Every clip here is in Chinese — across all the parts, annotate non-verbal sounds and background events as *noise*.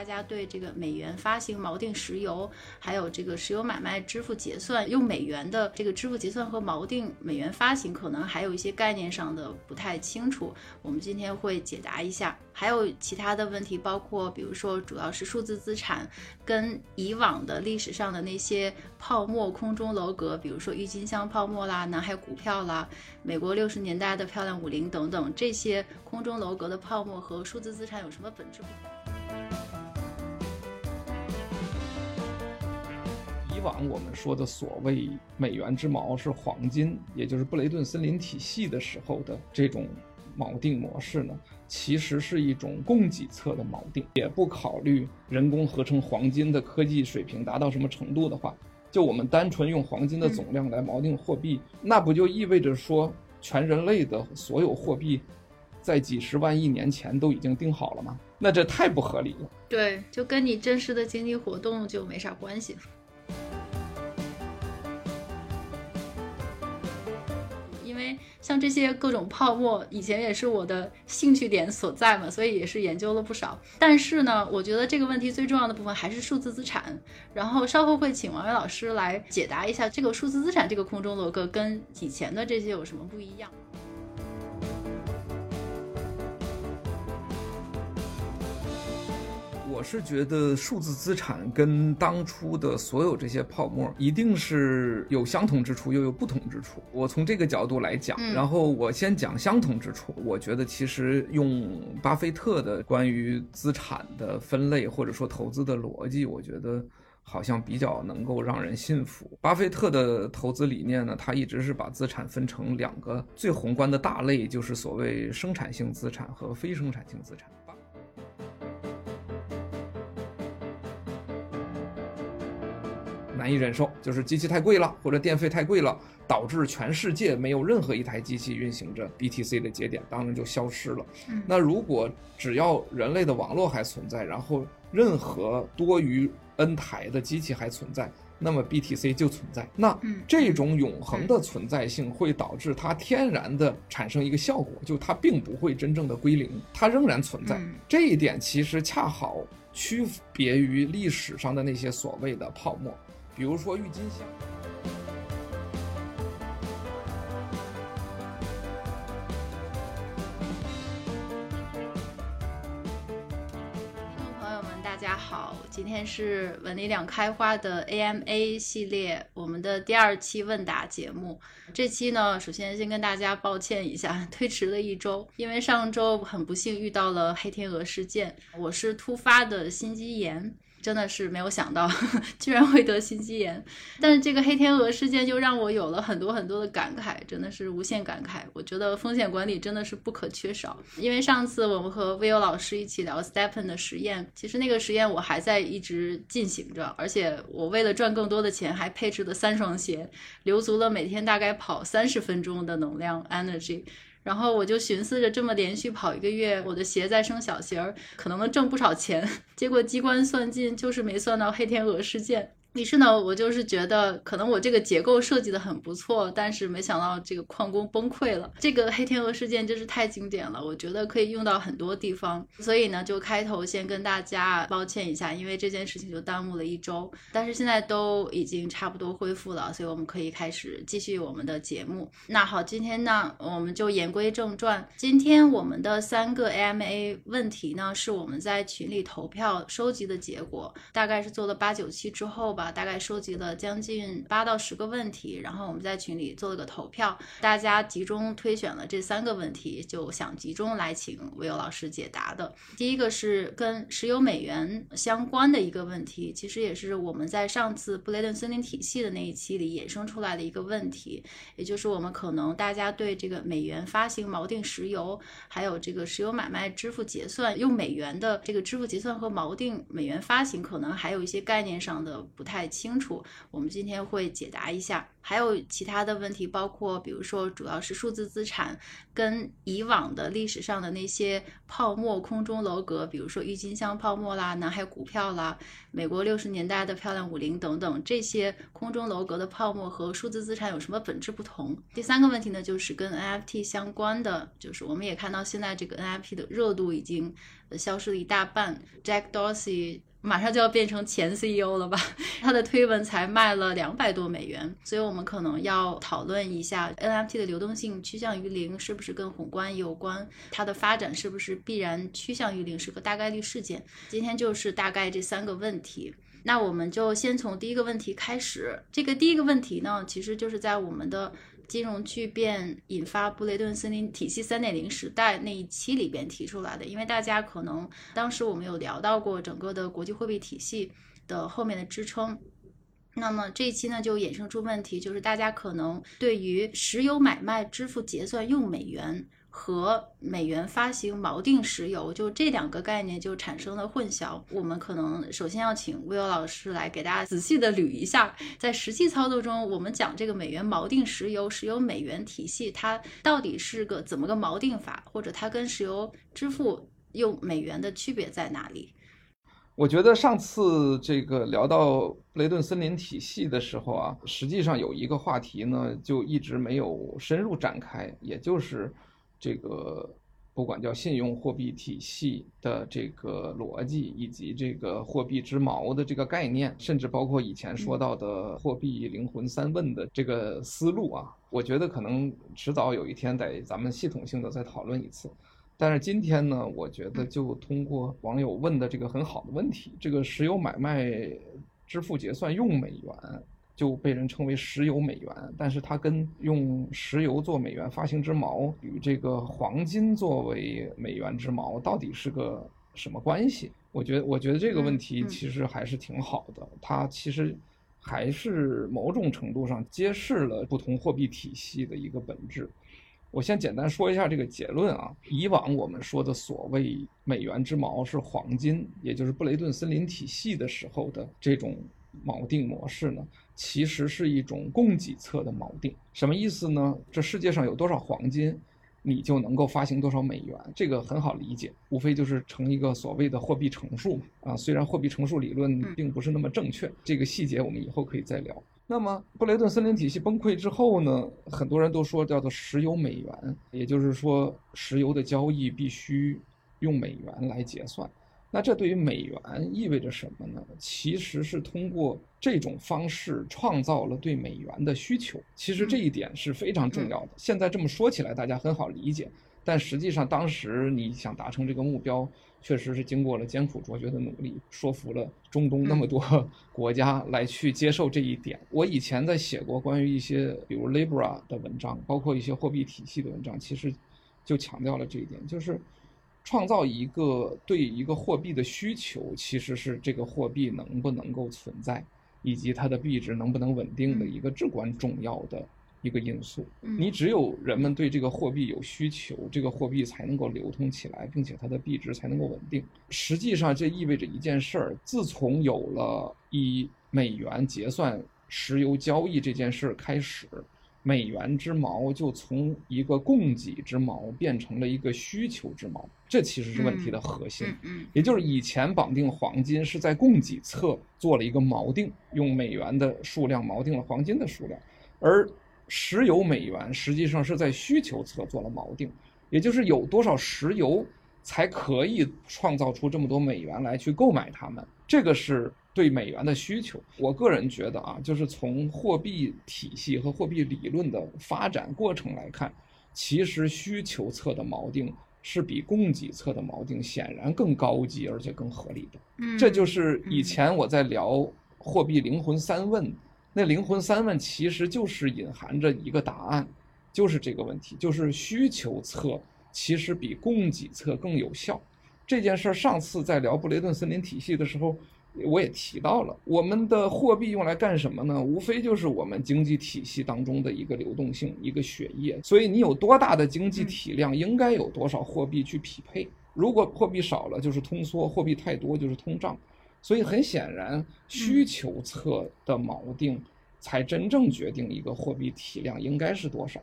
大家对这个美元发行锚定石油，还有这个石油买卖支付结算用美元的这个支付结算和锚定美元发行，可能还有一些概念上的不太清楚。我们今天会解答一下。还有其他的问题，包括比如说，主要是数字资产跟以往的历史上的那些泡沫空中楼阁，比如说郁金香泡沫啦、南海股票啦、美国六十年代的漂亮五零等等，这些空中楼阁的泡沫和数字资产有什么本质不同？往我们说的所谓美元之锚是黄金，也就是布雷顿森林体系的时候的这种锚定模式呢？其实是一种供给侧的锚定，也不考虑人工合成黄金的科技水平达到什么程度的话，就我们单纯用黄金的总量来锚定货币，那不就意味着说全人类的所有货币，在几十万亿年前都已经定好了吗？那这太不合理了。对，就跟你真实的经济活动就没啥关系。像这些各种泡沫，以前也是我的兴趣点所在嘛，所以也是研究了不少。但是呢，我觉得这个问题最重要的部分还是数字资产。然后稍后会请王伟老师来解答一下这个数字资产这个空中楼阁跟以前的这些有什么不一样。我是觉得数字资产跟当初的所有这些泡沫一定是有相同之处，又有不同之处。我从这个角度来讲，然后我先讲相同之处。我觉得其实用巴菲特的关于资产的分类或者说投资的逻辑，我觉得好像比较能够让人信服。巴菲特的投资理念呢，他一直是把资产分成两个最宏观的大类，就是所谓生产性资产和非生产性资产。难以忍受，就是机器太贵了，或者电费太贵了，导致全世界没有任何一台机器运行着 BTC 的节点，当然就消失了。那如果只要人类的网络还存在，然后任何多于 N 台的机器还存在，那么 BTC 就存在。那这种永恒的存在性会导致它天然的产生一个效果，就它并不会真正的归零，它仍然存在。这一点其实恰好区别于历史上的那些所谓的泡沫。比如说郁金香。听众朋友们，大家好，今天是文理两开花的 AMA 系列，我们的第二期问答节目。这期呢，首先先跟大家抱歉一下，*laughs* 推迟了一周，因为上周很不幸遇到了黑天鹅事件，我是突发的心肌炎。真的是没有想到，*laughs* 居然会得心肌炎。但是这个黑天鹅事件就让我有了很多很多的感慨，真的是无限感慨。我觉得风险管理真的是不可缺少。因为上次我们和 Vio 老师一起聊 Stephen 的实验，其实那个实验我还在一直进行着，而且我为了赚更多的钱，还配置了三双鞋，留足了每天大概跑三十分钟的能量 energy。然后我就寻思着，这么连续跑一个月，我的鞋再生小鞋儿，可能能挣不少钱。*laughs* 结果机关算尽，就是没算到黑天鹅事件。于是呢，我就是觉得可能我这个结构设计的很不错，但是没想到这个矿工崩溃了。这个黑天鹅事件真是太经典了，我觉得可以用到很多地方。所以呢，就开头先跟大家抱歉一下，因为这件事情就耽误了一周。但是现在都已经差不多恢复了，所以我们可以开始继续我们的节目。那好，今天呢，我们就言归正传。今天我们的三个 AMA 问题呢，是我们在群里投票收集的结果，大概是做了八九期之后。啊大概收集了将近八到十个问题，然后我们在群里做了个投票，大家集中推选了这三个问题，就想集中来请魏友老师解答的。第一个是跟石油美元相关的一个问题，其实也是我们在上次布雷顿森林体系的那一期里衍生出来的一个问题，也就是我们可能大家对这个美元发行锚定石油，还有这个石油买卖支付结算用美元的这个支付结算和锚定美元发行，可能还有一些概念上的不太。太清楚，我们今天会解答一下。还有其他的问题，包括比如说主要是数字资产跟以往的历史上的那些泡沫空中楼阁，比如说郁金香泡沫啦、南海股票啦、美国六十年代的漂亮五零等等这些空中楼阁的泡沫和数字资产有什么本质不同？第三个问题呢，就是跟 NFT 相关的，就是我们也看到现在这个 NFT 的热度已经消失了一大半，Jack Dorsey。马上就要变成前 CEO 了吧？他的推文才卖了两百多美元，所以我们可能要讨论一下 NFT 的流动性趋向于零是不是跟宏观有关？它的发展是不是必然趋向于零，是个大概率事件？今天就是大概这三个问题。那我们就先从第一个问题开始。这个第一个问题呢，其实就是在我们的。金融巨变引发布雷顿森林体系三点零时代那一期里边提出来的，因为大家可能当时我们有聊到过整个的国际货币体系的后面的支撑，那么这一期呢就衍生出问题，就是大家可能对于石油买卖支付结算用美元。和美元发行锚定石油，就这两个概念就产生了混淆。我们可能首先要请 Will 老师来给大家仔细的捋一下，在实际操作中，我们讲这个美元锚定石油、石油美元体系，它到底是个怎么个锚定法，或者它跟石油支付用美元的区别在哪里？我觉得上次这个聊到雷顿森林体系的时候啊，实际上有一个话题呢，就一直没有深入展开，也就是。这个不管叫信用货币体系的这个逻辑，以及这个货币之锚的这个概念，甚至包括以前说到的货币灵魂三问的这个思路啊，我觉得可能迟早有一天得咱们系统性的再讨论一次。但是今天呢，我觉得就通过网友问的这个很好的问题，这个石油买卖支付结算用美元。就被人称为石油美元，但是它跟用石油做美元发行之锚与这个黄金作为美元之锚到底是个什么关系？我觉得，我觉得这个问题其实还是挺好的，它其实还是某种程度上揭示了不同货币体系的一个本质。我先简单说一下这个结论啊，以往我们说的所谓美元之锚是黄金，也就是布雷顿森林体系的时候的这种。锚定模式呢，其实是一种供给侧的锚定，什么意思呢？这世界上有多少黄金，你就能够发行多少美元，这个很好理解，无非就是成一个所谓的货币乘数嘛。啊，虽然货币乘数理论并不是那么正确，这个细节我们以后可以再聊。那么布雷顿森林体系崩溃之后呢，很多人都说叫做石油美元，也就是说石油的交易必须用美元来结算。那这对于美元意味着什么呢？其实是通过这种方式创造了对美元的需求。其实这一点是非常重要的。现在这么说起来，大家很好理解，但实际上当时你想达成这个目标，确实是经过了艰苦卓绝的努力，说服了中东那么多 *laughs* 国家来去接受这一点。我以前在写过关于一些比如 Libra 的文章，包括一些货币体系的文章，其实就强调了这一点，就是。创造一个对一个货币的需求，其实是这个货币能不能够存在，以及它的币值能不能稳定的一个至关重要的一个因素。你只有人们对这个货币有需求，这个货币才能够流通起来，并且它的币值才能够稳定。实际上，这意味着一件事儿：自从有了以美元结算石油交易这件事儿开始。美元之锚就从一个供给之锚变成了一个需求之锚，这其实是问题的核心。嗯，也就是以前绑定黄金是在供给侧做了一个锚定，用美元的数量锚定了黄金的数量，而石油美元实际上是在需求侧做了锚定，也就是有多少石油才可以创造出这么多美元来去购买它们，这个是。对美元的需求，我个人觉得啊，就是从货币体系和货币理论的发展过程来看，其实需求侧的锚定是比供给侧的锚定显然更高级而且更合理的。嗯，这就是以前我在聊货币灵魂三问，那灵魂三问其实就是隐含着一个答案，就是这个问题，就是需求侧其实比供给侧更有效。这件事儿上次在聊布雷顿森林体系的时候。我也提到了，我们的货币用来干什么呢？无非就是我们经济体系当中的一个流动性，一个血液。所以你有多大的经济体量，应该有多少货币去匹配。如果货币少了，就是通缩；货币太多，就是通胀。所以很显然，需求侧的锚定才真正决定一个货币体量应该是多少。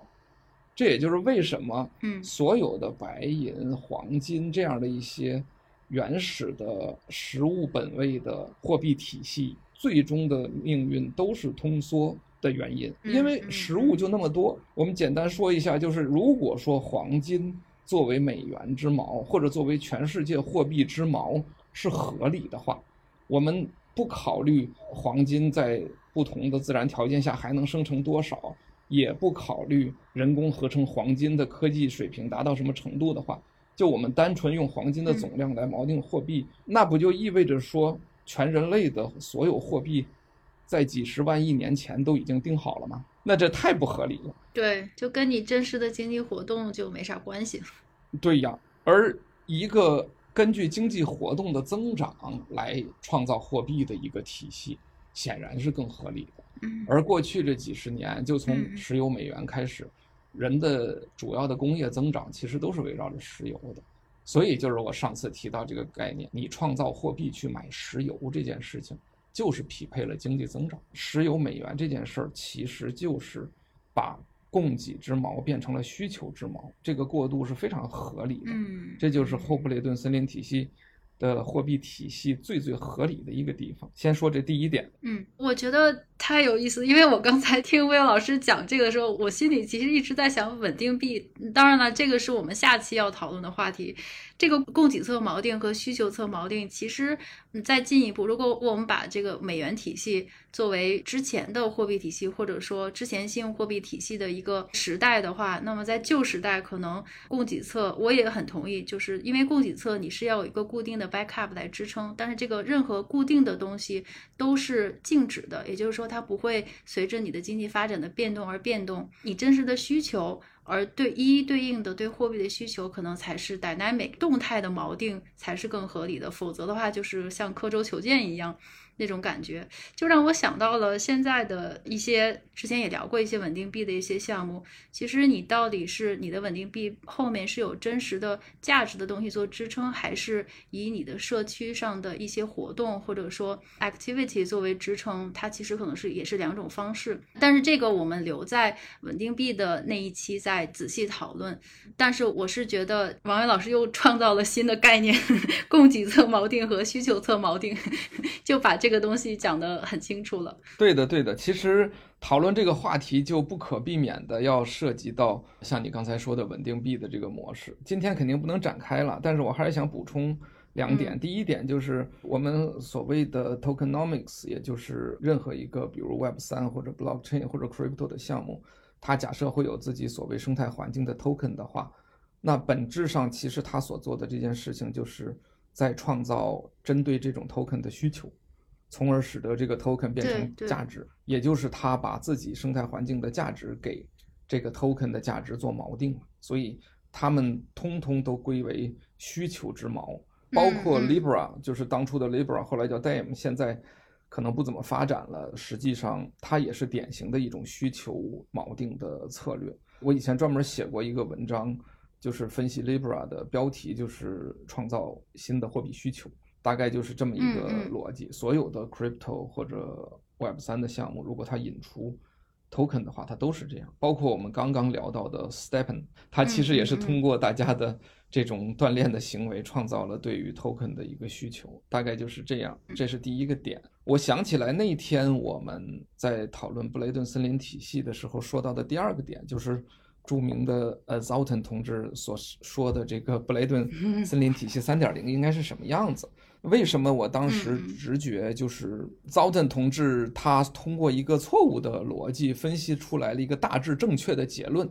这也就是为什么，嗯，所有的白银、黄金这样的一些原始的实物本位的货币体系，最终的命运都是通缩的原因。因为实物就那么多。我们简单说一下，就是如果说黄金作为美元之锚，或者作为全世界货币之锚是合理的话，我们不考虑黄金在不同的自然条件下还能生成多少。也不考虑人工合成黄金的科技水平达到什么程度的话，就我们单纯用黄金的总量来锚定货币，那不就意味着说全人类的所有货币，在几十万亿年前都已经定好了吗？那这太不合理了。对，就跟你真实的经济活动就没啥关系。对呀，而一个根据经济活动的增长来创造货币的一个体系，显然是更合理的。而过去这几十年，就从石油美元开始，人的主要的工业增长其实都是围绕着石油的，所以就是我上次提到这个概念，你创造货币去买石油这件事情，就是匹配了经济增长。石油美元这件事儿其实就是把供给之矛变成了需求之矛，这个过渡是非常合理的。嗯，这就是后布雷顿森林体系。的货币体系最最合理的一个地方。先说这第一点，嗯，我觉得太有意思，因为我刚才听魏老师讲这个的时候，我心里其实一直在想稳定币。当然了，这个是我们下期要讨论的话题。这个供给侧锚定和需求侧锚定，其实再进一步，如果我们把这个美元体系作为之前的货币体系，或者说之前信用货币体系的一个时代的话，那么在旧时代，可能供给侧我也很同意，就是因为供给侧你是要有一个固定的 backup 来支撑，但是这个任何固定的东西都是静止的，也就是说它不会随着你的经济发展的变动而变动，你真实的需求。而对一一对应的对货币的需求，可能才是 dynamic 动态的锚定才是更合理的，否则的话就是像刻舟求剑一样。那种感觉就让我想到了现在的一些，之前也聊过一些稳定币的一些项目。其实你到底是你的稳定币后面是有真实的价值的东西做支撑，还是以你的社区上的一些活动或者说 activity 作为支撑？它其实可能是也是两种方式。但是这个我们留在稳定币的那一期在再仔细讨论。但是我是觉得王伟老师又创造了新的概念：*laughs* 供给侧锚定和需求侧锚定，*laughs* 就把这。这个东西讲得很清楚了。对的，对的。其实讨论这个话题就不可避免的要涉及到像你刚才说的稳定币的这个模式。今天肯定不能展开了，但是我还是想补充两点。第一点就是我们所谓的 tokenomics，也就是任何一个比如 Web 三或者 blockchain 或者 crypto 的项目，它假设会有自己所谓生态环境的 token 的话，那本质上其实它所做的这件事情就是在创造针对这种 token 的需求。从而使得这个 token 变成价值，也就是他把自己生态环境的价值给这个 token 的价值做锚定了所以他们通通都归为需求之锚，包括 Libra，就是当初的 Libra，后来叫 Dame，现在可能不怎么发展了。实际上，它也是典型的一种需求锚定的策略。我以前专门写过一个文章，就是分析 Libra 的标题，就是创造新的货币需求。大概就是这么一个逻辑。所有的 crypto 或者 Web 三的项目，如果它引出 token 的话，它都是这样。包括我们刚刚聊到的 Stepen，它其实也是通过大家的这种锻炼的行为，创造了对于 token 的一个需求。大概就是这样。这是第一个点。我想起来那天我们在讨论布雷顿森林体系的时候说到的第二个点，就是著名的呃 Zalton 同志所说的这个布雷顿森林体系三点零应该是什么样子。为什么我当时直觉就是 Zalton 同志他通过一个错误的逻辑分析出来了一个大致正确的结论，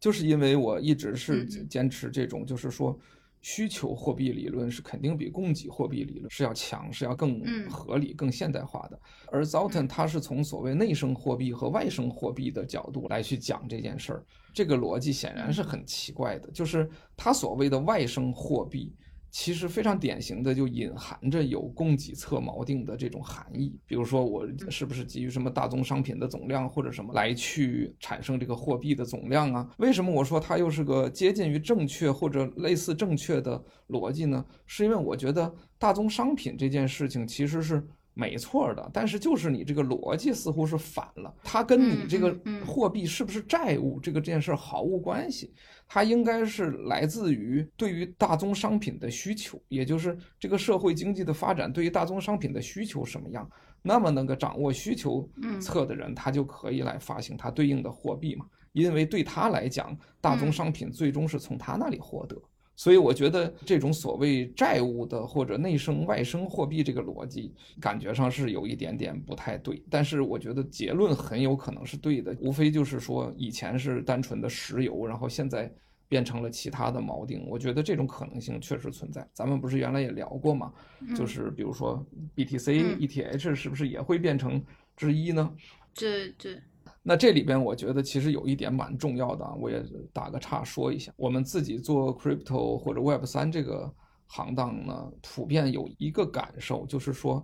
就是因为我一直是坚持这种，就是说需求货币理论是肯定比供给货币理论是要强，是要更合理、更现代化的。而 Zalton 他是从所谓内生货币和外生货币的角度来去讲这件事儿，这个逻辑显然是很奇怪的，就是他所谓的外生货币。其实非常典型的就隐含着有供给侧锚定的这种含义。比如说，我是不是基于什么大宗商品的总量或者什么来去产生这个货币的总量啊？为什么我说它又是个接近于正确或者类似正确的逻辑呢？是因为我觉得大宗商品这件事情其实是。没错的，但是就是你这个逻辑似乎是反了，它跟你这个货币是不是债务这个这件事毫无关系，它应该是来自于对于大宗商品的需求，也就是这个社会经济的发展对于大宗商品的需求什么样，那么那个掌握需求侧的人，他就可以来发行他对应的货币嘛，因为对他来讲，大宗商品最终是从他那里获得。所以我觉得这种所谓债务的或者内生外生货币这个逻辑，感觉上是有一点点不太对。但是我觉得结论很有可能是对的，无非就是说以前是单纯的石油，然后现在变成了其他的锚定。我觉得这种可能性确实存在。咱们不是原来也聊过吗？就是比如说 BTC、ETH 是不是也会变成之一呢？对对。那这里边我觉得其实有一点蛮重要的，我也打个岔说一下。我们自己做 crypto 或者 Web 三这个行当呢，普遍有一个感受，就是说，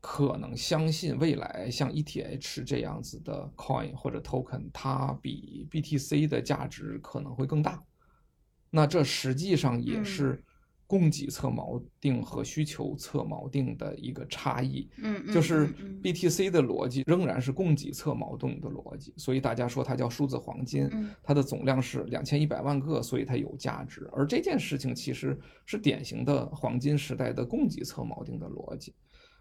可能相信未来像 ETH 这样子的 coin 或者 token，它比 BTC 的价值可能会更大。那这实际上也是。供给侧锚定和需求侧锚定的一个差异，嗯，就是 BTC 的逻辑仍然是供给侧锚定的逻辑，所以大家说它叫数字黄金，它的总量是两千一百万个，所以它有价值。而这件事情其实是典型的黄金时代的供给侧锚定的逻辑，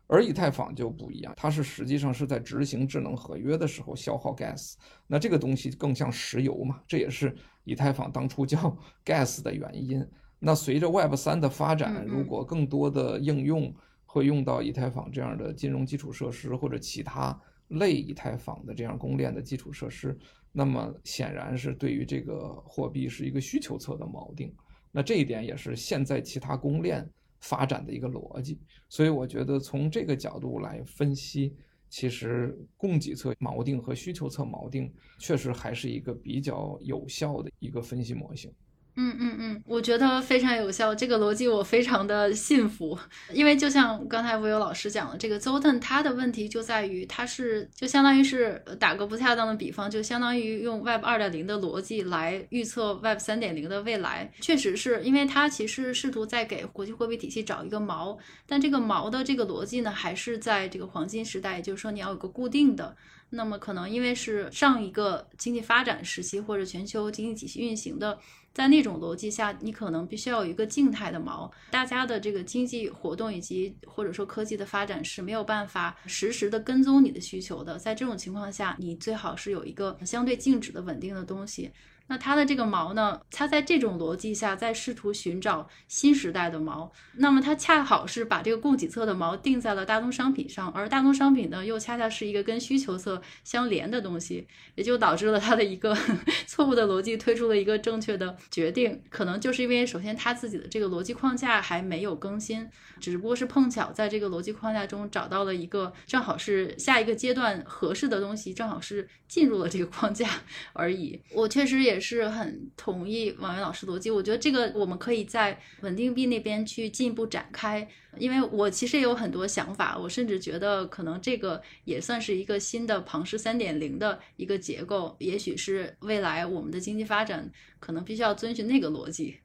而以太坊就不一样，它是实际上是在执行智能合约的时候消耗 gas，那这个东西更像石油嘛，这也是以太坊当初叫 *laughs* gas 的原因。那随着 Web 三的发展，如果更多的应用会用到以太坊这样的金融基础设施，或者其他类以太坊的这样公链的基础设施，那么显然是对于这个货币是一个需求侧的锚定。那这一点也是现在其他公链发展的一个逻辑。所以我觉得从这个角度来分析，其实供给侧锚定和需求侧锚定确实还是一个比较有效的一个分析模型。嗯嗯嗯，我觉得非常有效，这个逻辑我非常的信服。因为就像刚才吴友老师讲的，这个 Zoten 它的问题就在于，它是就相当于是打个不恰当的比方，就相当于用 Web 二点零的逻辑来预测 Web 三点零的未来。确实是因为它其实试图在给国际货币体系找一个锚，但这个锚的这个逻辑呢，还是在这个黄金时代，也就是说你要有个固定的。那么可能因为是上一个经济发展时期或者全球经济体系运行的。在那种逻辑下，你可能必须要有一个静态的锚，大家的这个经济活动以及或者说科技的发展是没有办法实时的跟踪你的需求的。在这种情况下，你最好是有一个相对静止的稳定的东西。那它的这个锚呢？它在这种逻辑下在试图寻找新时代的锚。那么它恰好是把这个供给侧的锚定在了大宗商品上，而大宗商品呢，又恰恰是一个跟需求侧相连的东西，也就导致了它的一个 *laughs* 错误的逻辑推出了一个正确的决定。可能就是因为首先它自己的这个逻辑框架还没有更新，只不过是碰巧在这个逻辑框架中找到了一个正好是下一个阶段合适的东西，正好是进入了这个框架而已。我确实也。也是很同意王源老师逻辑，我觉得这个我们可以在稳定币那边去进一步展开，因为我其实也有很多想法，我甚至觉得可能这个也算是一个新的庞氏三点零的一个结构，也许是未来我们的经济发展可能必须要遵循那个逻辑。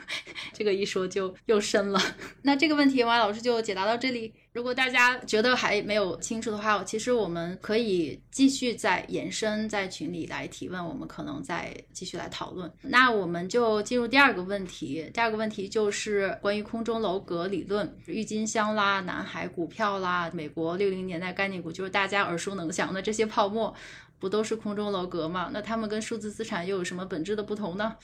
*laughs* 这个一说就又深了，*laughs* 那这个问题王老师就解答到这里。如果大家觉得还没有清楚的话，其实我们可以继续再延伸，在群里来提问，我们可能再继续来讨论。那我们就进入第二个问题，第二个问题就是关于空中楼阁理论、郁金香啦、南海股票啦、美国六零年代概念股，就是大家耳熟能详的这些泡沫，不都是空中楼阁吗？那它们跟数字资产又有什么本质的不同呢？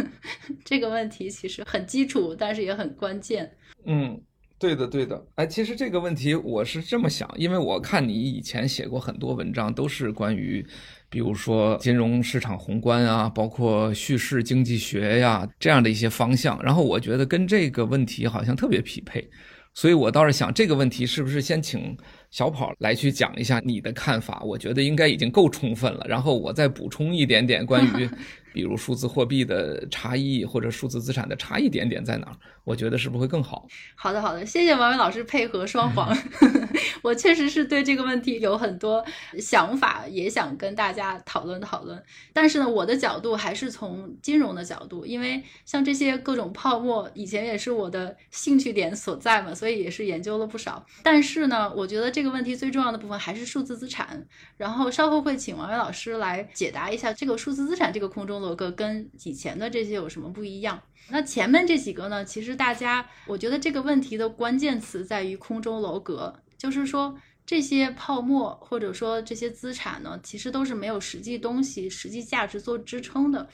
*laughs* 这个问题其实很基础，但是也很关键。嗯。对的，对的，哎，其实这个问题我是这么想，因为我看你以前写过很多文章，都是关于，比如说金融市场宏观啊，包括叙事经济学呀这样的一些方向，然后我觉得跟这个问题好像特别匹配，所以我倒是想这个问题是不是先请小跑来去讲一下你的看法，我觉得应该已经够充分了。然后我再补充一点点关于。*laughs* 比如数字货币的差异或者数字资产的差异点点在哪儿？我觉得是不是会更好？好的，好的，谢谢王伟老师配合双簧。*laughs* 我确实是对这个问题有很多想法，也想跟大家讨论讨论。但是呢，我的角度还是从金融的角度，因为像这些各种泡沫，以前也是我的兴趣点所在嘛，所以也是研究了不少。但是呢，我觉得这个问题最重要的部分还是数字资产。然后稍后会请王伟老师来解答一下这个数字资产这个空中楼阁跟以前的这些有什么不一样。那前面这几个呢？其实大家，我觉得这个问题的关键词在于空中楼阁，就是说这些泡沫或者说这些资产呢，其实都是没有实际东西、实际价值做支撑的，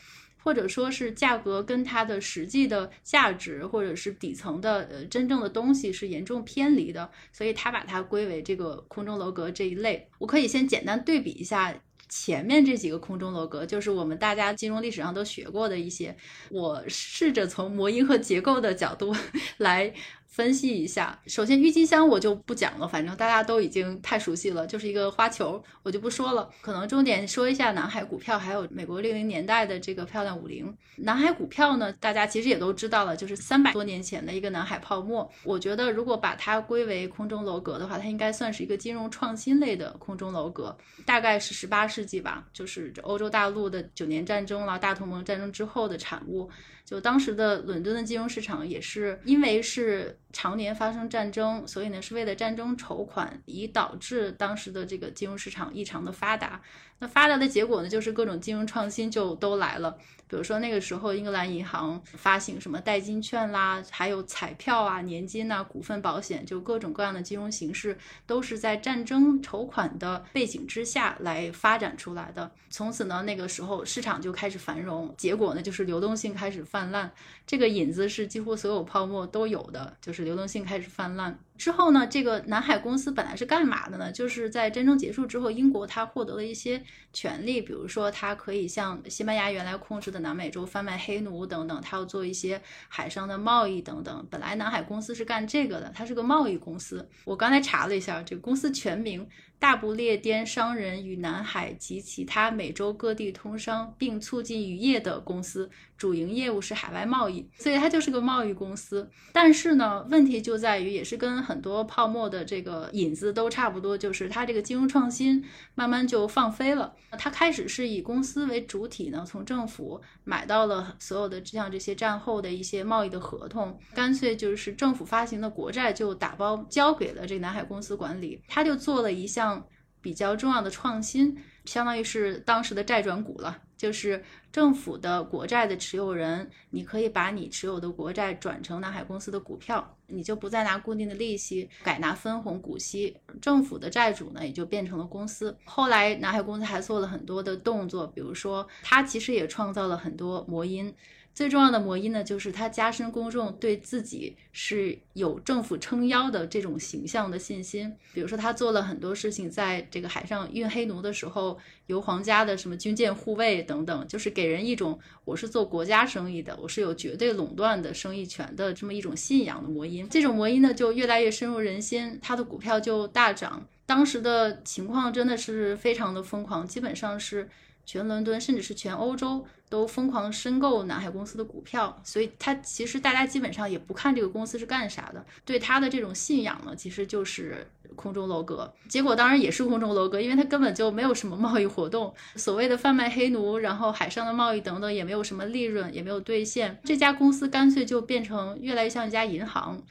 或者说是价格跟它的实际的价值或者是底层的呃真正的东西是严重偏离的，所以他把它归为这个空中楼阁这一类。我可以先简单对比一下。前面这几个空中楼阁，就是我们大家金融历史上都学过的一些。我试着从模因和结构的角度 *laughs* 来。分析一下，首先郁金香我就不讲了，反正大家都已经太熟悉了，就是一个花球，我就不说了。可能重点说一下南海股票，还有美国六零年代的这个漂亮五零。南海股票呢，大家其实也都知道了，就是三百多年前的一个南海泡沫。我觉得如果把它归为空中楼阁的话，它应该算是一个金融创新类的空中楼阁，大概是十八世纪吧，就是欧洲大陆的九年战争了，大同盟战争之后的产物。就当时的伦敦的金融市场也是因为是常年发生战争，所以呢是为了战争筹款，以导致当时的这个金融市场异常的发达。那发达的结果呢，就是各种金融创新就都来了。比如说那个时候，英格兰银行发行什么代金券啦，还有彩票啊、年金呐、股份保险，就各种各样的金融形式，都是在战争筹款的背景之下来发展出来的。从此呢，那个时候市场就开始繁荣，结果呢就是流动性开始泛滥。这个引子是几乎所有泡沫都有的，就是流动性开始泛滥。之后呢，这个南海公司本来是干嘛的呢？就是在战争结束之后，英国它获得了一些权利，比如说它可以向西班牙原来控制的南美洲贩卖黑奴等等，它要做一些海上的贸易等等。本来南海公司是干这个的，它是个贸易公司。我刚才查了一下，这个公司全名。大不列颠商人与南海及其他美洲各地通商并促进渔业的公司，主营业务是海外贸易，所以它就是个贸易公司。但是呢，问题就在于，也是跟很多泡沫的这个引子都差不多，就是它这个金融创新慢慢就放飞了。它开始是以公司为主体呢，从政府买到了所有的像这些战后的一些贸易的合同，干脆就是政府发行的国债就打包交给了这南海公司管理，他就做了一项。比较重要的创新，相当于是当时的债转股了，就是政府的国债的持有人，你可以把你持有的国债转成南海公司的股票，你就不再拿固定的利息，改拿分红股息，政府的债主呢也就变成了公司。后来南海公司还做了很多的动作，比如说它其实也创造了很多魔音。最重要的魔音呢，就是它加深公众对自己是有政府撑腰的这种形象的信心。比如说，他做了很多事情，在这个海上运黑奴的时候，由皇家的什么军舰护卫等等，就是给人一种我是做国家生意的，我是有绝对垄断的生意权的这么一种信仰的魔音。这种魔音呢，就越来越深入人心，他的股票就大涨。当时的情况真的是非常的疯狂，基本上是。全伦敦，甚至是全欧洲都疯狂申购南海公司的股票，所以它其实大家基本上也不看这个公司是干啥的，对它的这种信仰呢，其实就是空中楼阁。结果当然也是空中楼阁，因为它根本就没有什么贸易活动，所谓的贩卖黑奴，然后海上的贸易等等，也没有什么利润，也没有兑现。这家公司干脆就变成越来越像一家银行。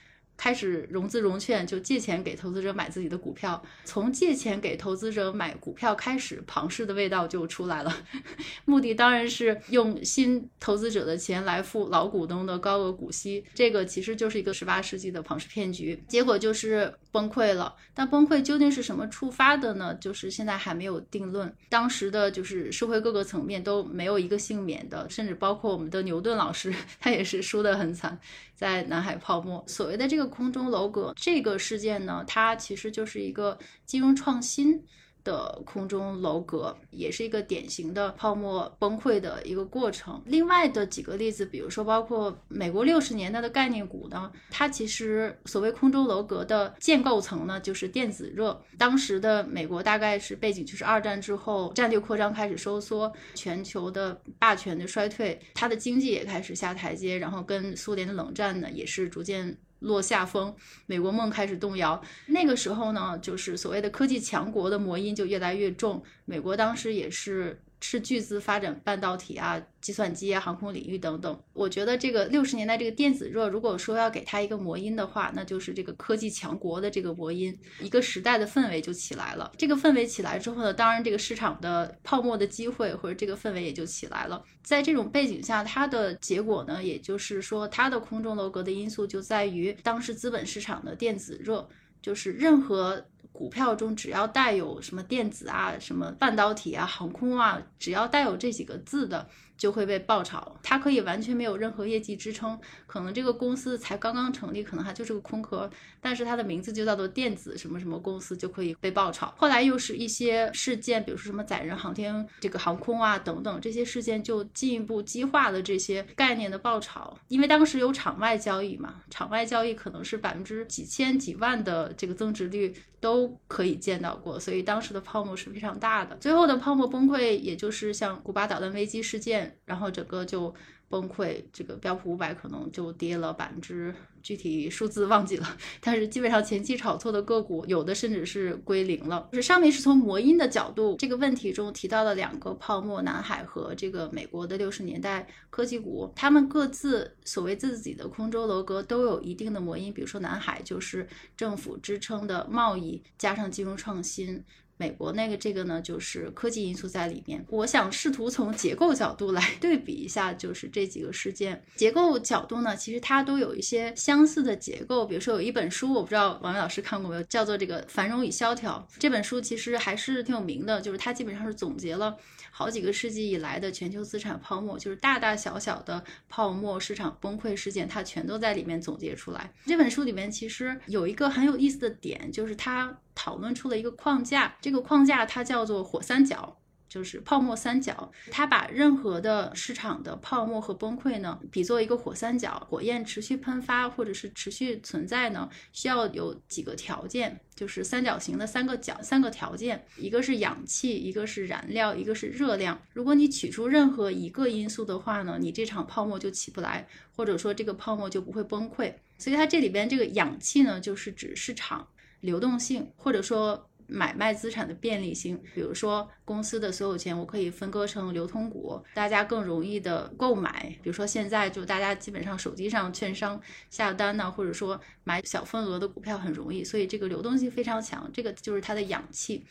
开始融资融券，就借钱给投资者买自己的股票。从借钱给投资者买股票开始，庞氏的味道就出来了。*laughs* 目的当然是用新投资者的钱来付老股东的高额股息。这个其实就是一个十八世纪的庞氏骗局，结果就是崩溃了。但崩溃究竟是什么触发的呢？就是现在还没有定论。当时的就是社会各个层面都没有一个幸免的，甚至包括我们的牛顿老师，*laughs* 他也是输得很惨。在南海泡沫，所谓的这个空中楼阁这个事件呢，它其实就是一个金融创新的空中楼阁，也是一个典型的泡沫崩溃的一个过程。另外的几个例子，比如说包括美国六十年代的概念股呢，它其实所谓空中楼阁的建构层呢，就是电子热。当时的美国大概是背景就是二战之后战略扩张开始收缩，全球的霸权的衰退，它的经济也开始下台阶，然后跟苏联的冷战呢也是逐渐。落下风，美国梦开始动摇。那个时候呢，就是所谓的科技强国的魔音就越来越重。美国当时也是。斥巨资发展半导体啊、计算机啊、航空领域等等。我觉得这个六十年代这个电子热，如果说要给它一个魔音的话，那就是这个科技强国的这个魔音，一个时代的氛围就起来了。这个氛围起来之后呢，当然这个市场的泡沫的机会或者这个氛围也就起来了。在这种背景下，它的结果呢，也就是说它的空中楼阁的因素就在于当时资本市场的电子热，就是任何。股票中只要带有什么电子啊、什么半导体啊、航空啊，只要带有这几个字的。就会被爆炒，它可以完全没有任何业绩支撑，可能这个公司才刚刚成立，可能还就是个空壳，但是它的名字就叫做电子什么什么公司，就可以被爆炒。后来又是一些事件，比如说什么载人航天这个航空啊等等，这些事件就进一步激化了这些概念的爆炒。因为当时有场外交易嘛，场外交易可能是百分之几千几万的这个增值率都可以见到过，所以当时的泡沫是非常大的。最后的泡沫崩溃，也就是像古巴导弹危机事件。然后整个就崩溃，这个标普五百可能就跌了百分之，具体数字忘记了，但是基本上前期炒作的个股，有的甚至是归零了。就是上面是从魔音的角度，这个问题中提到了两个泡沫，南海和这个美国的六十年代科技股，他们各自所谓自己的空中楼阁都有一定的魔音，比如说南海就是政府支撑的贸易加上金融创新。美国那个这个呢，就是科技因素在里面。我想试图从结构角度来 *laughs* 对比一下，就是这几个事件结构角度呢，其实它都有一些相似的结构。比如说有一本书，我不知道王伟老师看过没有，叫做这个《繁荣与萧条》。这本书其实还是挺有名的，就是它基本上是总结了好几个世纪以来的全球资产泡沫，就是大大小小的泡沫市场崩溃事件，它全都在里面总结出来。这本书里面其实有一个很有意思的点，就是它。讨论出了一个框架，这个框架它叫做火三角，就是泡沫三角。它把任何的市场的泡沫和崩溃呢，比作一个火三角，火焰持续喷发或者是持续存在呢，需要有几个条件，就是三角形的三个角，三个条件，一个是氧气，一个是燃料，一个是热量。如果你取出任何一个因素的话呢，你这场泡沫就起不来，或者说这个泡沫就不会崩溃。所以它这里边这个氧气呢，就是指市场。流动性，或者说买卖资产的便利性，比如说公司的所有钱，我可以分割成流通股，大家更容易的购买。比如说现在就大家基本上手机上券商下单呢，或者说买小份额的股票很容易，所以这个流动性非常强，这个就是它的氧气。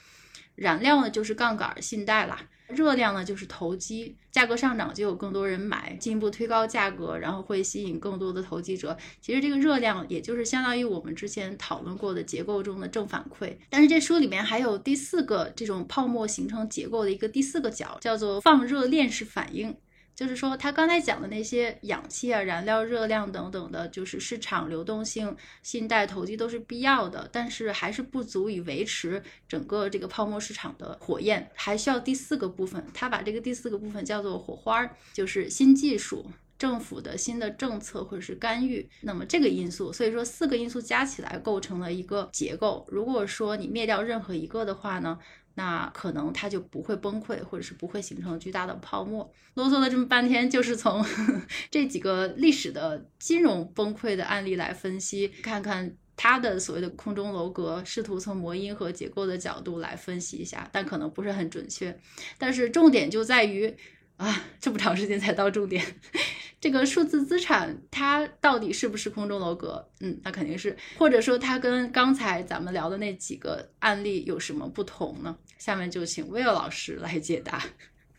燃料呢就是杠杆信贷啦，热量呢就是投机，价格上涨就有更多人买，进一步推高价格，然后会吸引更多的投机者。其实这个热量也就是相当于我们之前讨论过的结构中的正反馈。但是这书里面还有第四个这种泡沫形成结构的一个第四个角，叫做放热链式反应。就是说，他刚才讲的那些氧气啊、燃料、热量等等的，就是市场流动性、信贷、投机都是必要的，但是还是不足以维持整个这个泡沫市场的火焰，还需要第四个部分。他把这个第四个部分叫做火花，就是新技术、政府的新的政策或者是干预。那么这个因素，所以说四个因素加起来构成了一个结构。如果说你灭掉任何一个的话呢？那可能它就不会崩溃，或者是不会形成巨大的泡沫。啰嗦了这么半天，就是从 *laughs* 这几个历史的金融崩溃的案例来分析，看看它的所谓的空中楼阁，试图从魔音和结构的角度来分析一下，但可能不是很准确。但是重点就在于。啊，这么长时间才到重点。*laughs* 这个数字资产它到底是不是空中楼阁？嗯，那肯定是。或者说它跟刚才咱们聊的那几个案例有什么不同呢？下面就请 Will 老师来解答。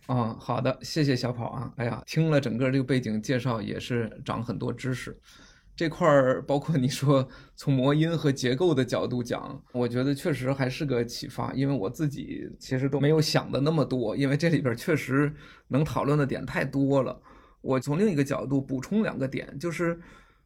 嗯，好的，谢谢小跑啊。哎呀，听了整个这个背景介绍也是长很多知识。这块儿包括你说从模音和结构的角度讲，我觉得确实还是个启发，因为我自己其实都没有想的那么多，因为这里边确实能讨论的点太多了。我从另一个角度补充两个点，就是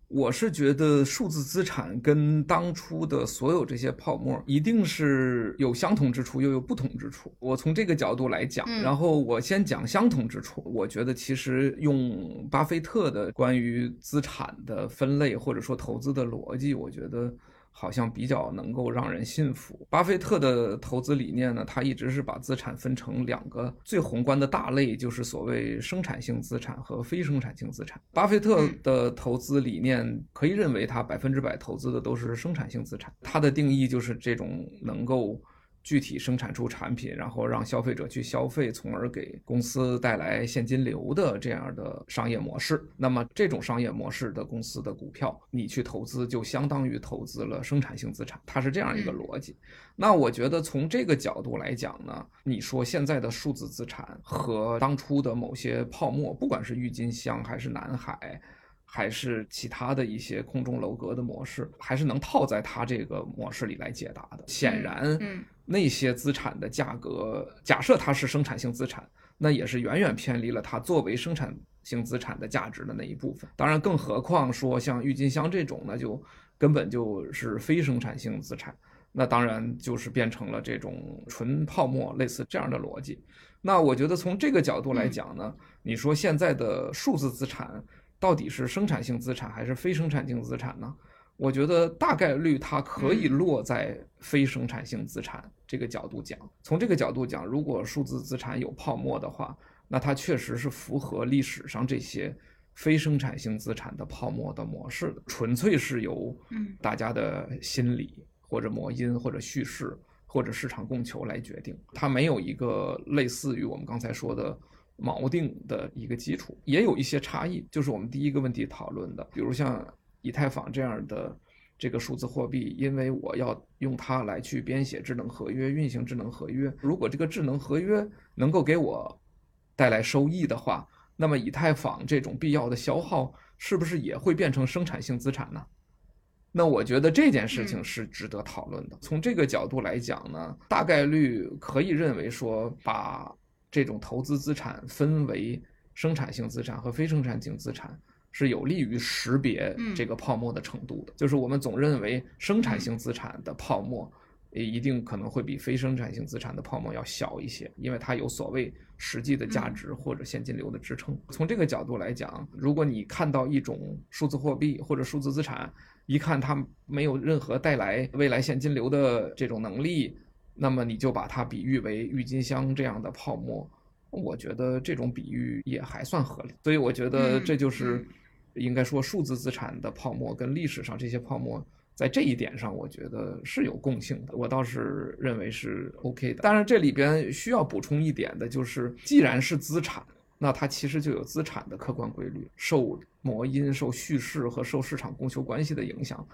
我是觉得数字资产跟当初的所有这些泡沫一定是有相同之处，又有不同之处。我从这个角度来讲，然后我先讲相同之处。我觉得其实用巴菲特的关于资产的分类或者说投资的逻辑，我觉得。好像比较能够让人信服。巴菲特的投资理念呢，他一直是把资产分成两个最宏观的大类，就是所谓生产性资产和非生产性资产。巴菲特的投资理念可以认为，他百分之百投资的都是生产性资产。他的定义就是这种能够。具体生产出产品，然后让消费者去消费，从而给公司带来现金流的这样的商业模式。那么，这种商业模式的公司的股票，你去投资就相当于投资了生产性资产，它是这样一个逻辑。那我觉得从这个角度来讲呢，你说现在的数字资产和当初的某些泡沫，不管是郁金香还是南海。还是其他的一些空中楼阁的模式，还是能套在它这个模式里来解答的。显然，那些资产的价格，假设它是生产性资产，那也是远远偏离了它作为生产性资产的价值的那一部分。当然，更何况说像郁金香这种，呢就根本就是非生产性资产，那当然就是变成了这种纯泡沫，类似这样的逻辑。那我觉得从这个角度来讲呢，你说现在的数字资产。到底是生产性资产还是非生产性资产呢？我觉得大概率它可以落在非生产性资产这个角度讲。从这个角度讲，如果数字资产有泡沫的话，那它确实是符合历史上这些非生产性资产的泡沫的模式的，纯粹是由大家的心理或者魔音或者叙事或者市场供求来决定，它没有一个类似于我们刚才说的。锚定的一个基础也有一些差异，就是我们第一个问题讨论的，比如像以太坊这样的这个数字货币，因为我要用它来去编写智能合约、运行智能合约，如果这个智能合约能够给我带来收益的话，那么以太坊这种必要的消耗是不是也会变成生产性资产呢？那我觉得这件事情是值得讨论的。从这个角度来讲呢，大概率可以认为说把。这种投资资产分为生产性资产和非生产性资产，是有利于识别这个泡沫的程度的。就是我们总认为生产性资产的泡沫，也一定可能会比非生产性资产的泡沫要小一些，因为它有所谓实际的价值或者现金流的支撑。从这个角度来讲，如果你看到一种数字货币或者数字资产，一看它没有任何带来未来现金流的这种能力。那么你就把它比喻为郁金香这样的泡沫，我觉得这种比喻也还算合理。所以我觉得这就是应该说数字资产的泡沫跟历史上这些泡沫在这一点上，我觉得是有共性的。我倒是认为是 OK 的。当然这里边需要补充一点的就是，既然是资产，那它其实就有资产的客观规律，受魔音、受叙事和受市场供求关系的影响。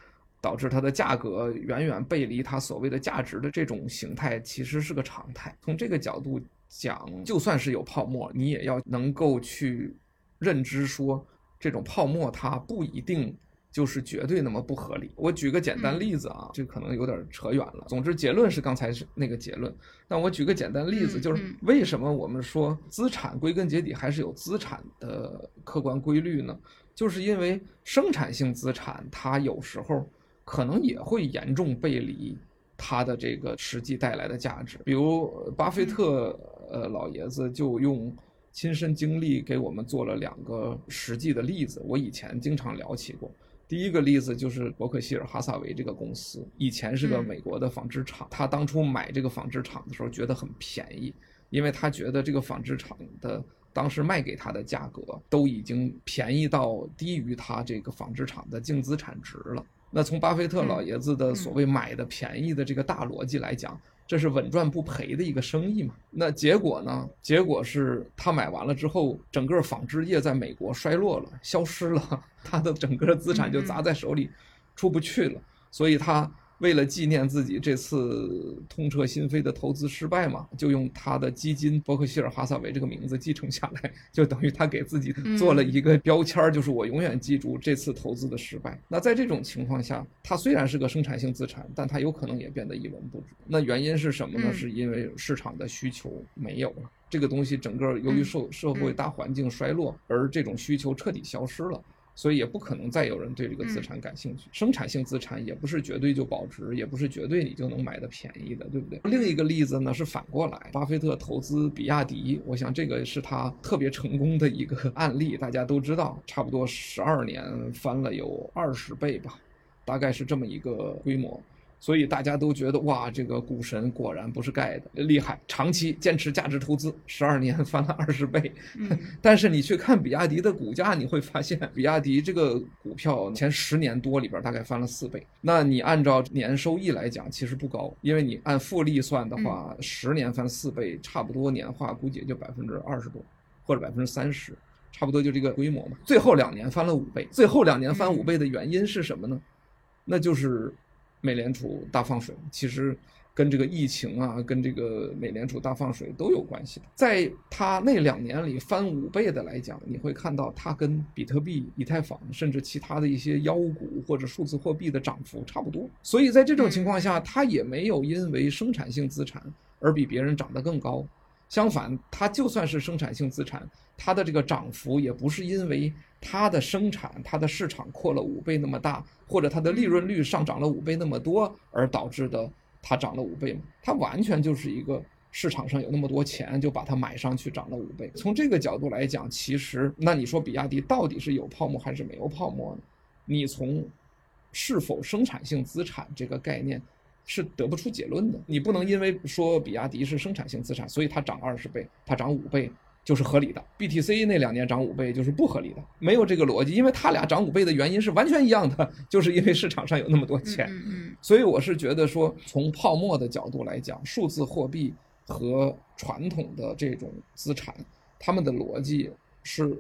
导致它的价格远远背离它所谓的价值的这种形态，其实是个常态。从这个角度讲，就算是有泡沫，你也要能够去认知说，这种泡沫它不一定就是绝对那么不合理。我举个简单例子啊，这可能有点扯远了。总之，结论是刚才是那个结论。那我举个简单例子，就是为什么我们说资产归根结底还是有资产的客观规律呢？就是因为生产性资产它有时候。可能也会严重背离它的这个实际带来的价值。比如巴菲特，呃，老爷子就用亲身经历给我们做了两个实际的例子。我以前经常聊起过。第一个例子就是伯克希尔哈萨维这个公司，以前是个美国的纺织厂。他当初买这个纺织厂的时候觉得很便宜，因为他觉得这个纺织厂的当时卖给他的价格都已经便宜到低于他这个纺织厂的净资产值了。那从巴菲特老爷子的所谓买的便宜的这个大逻辑来讲，这是稳赚不赔的一个生意嘛？那结果呢？结果是他买完了之后，整个纺织业在美国衰落了，消失了，*laughs* 他的整个资产就砸在手里，出不去了，所以他。为了纪念自己这次痛彻心扉的投资失败嘛，就用他的基金伯克希尔哈萨韦这个名字继承下来，就等于他给自己做了一个标签，就是我永远记住这次投资的失败。那在这种情况下，它虽然是个生产性资产，但它有可能也变得一文不值。那原因是什么呢？是因为市场的需求没有了，这个东西整个由于社社会大环境衰落而这种需求彻底消失了。所以也不可能再有人对这个资产感兴趣。生产性资产也不是绝对就保值，也不是绝对你就能买的便宜的，对不对？另一个例子呢是反过来，巴菲特投资比亚迪，我想这个是他特别成功的一个 *laughs* 案例，大家都知道，差不多十二年翻了有二十倍吧，大概是这么一个规模。所以大家都觉得哇，这个股神果然不是盖的，厉害！长期坚持价值投资，十二年翻了二十倍。*laughs* 但是你去看比亚迪的股价，你会发现，比亚迪这个股票前十年多里边大概翻了四倍。那你按照年收益来讲，其实不高，因为你按复利算的话，十年翻四倍，差不多年化估计也就百分之二十多，或者百分之三十，差不多就这个规模嘛。最后两年翻了五倍，最后两年翻五倍的原因是什么呢？那就是。美联储大放水，其实跟这个疫情啊，跟这个美联储大放水都有关系的。在它那两年里翻五倍的来讲，你会看到它跟比特币、以太坊，甚至其他的一些妖股或者数字货币的涨幅差不多。所以在这种情况下，它也没有因为生产性资产而比别人涨得更高。相反，它就算是生产性资产，它的这个涨幅也不是因为。它的生产，它的市场扩了五倍那么大，或者它的利润率上涨了五倍那么多，而导致的它涨了五倍吗？它完全就是一个市场上有那么多钱，就把它买上去涨了五倍。从这个角度来讲，其实那你说比亚迪到底是有泡沫还是没有泡沫呢？你从是否生产性资产这个概念是得不出结论的。你不能因为说比亚迪是生产性资产，所以它涨二十倍，它涨五倍。就是合理的，BTC 那两年涨五倍就是不合理的，没有这个逻辑，因为它俩涨五倍的原因是完全一样的，*laughs* 就是因为市场上有那么多钱。所以我是觉得说，从泡沫的角度来讲，数字货币和传统的这种资产，它们的逻辑是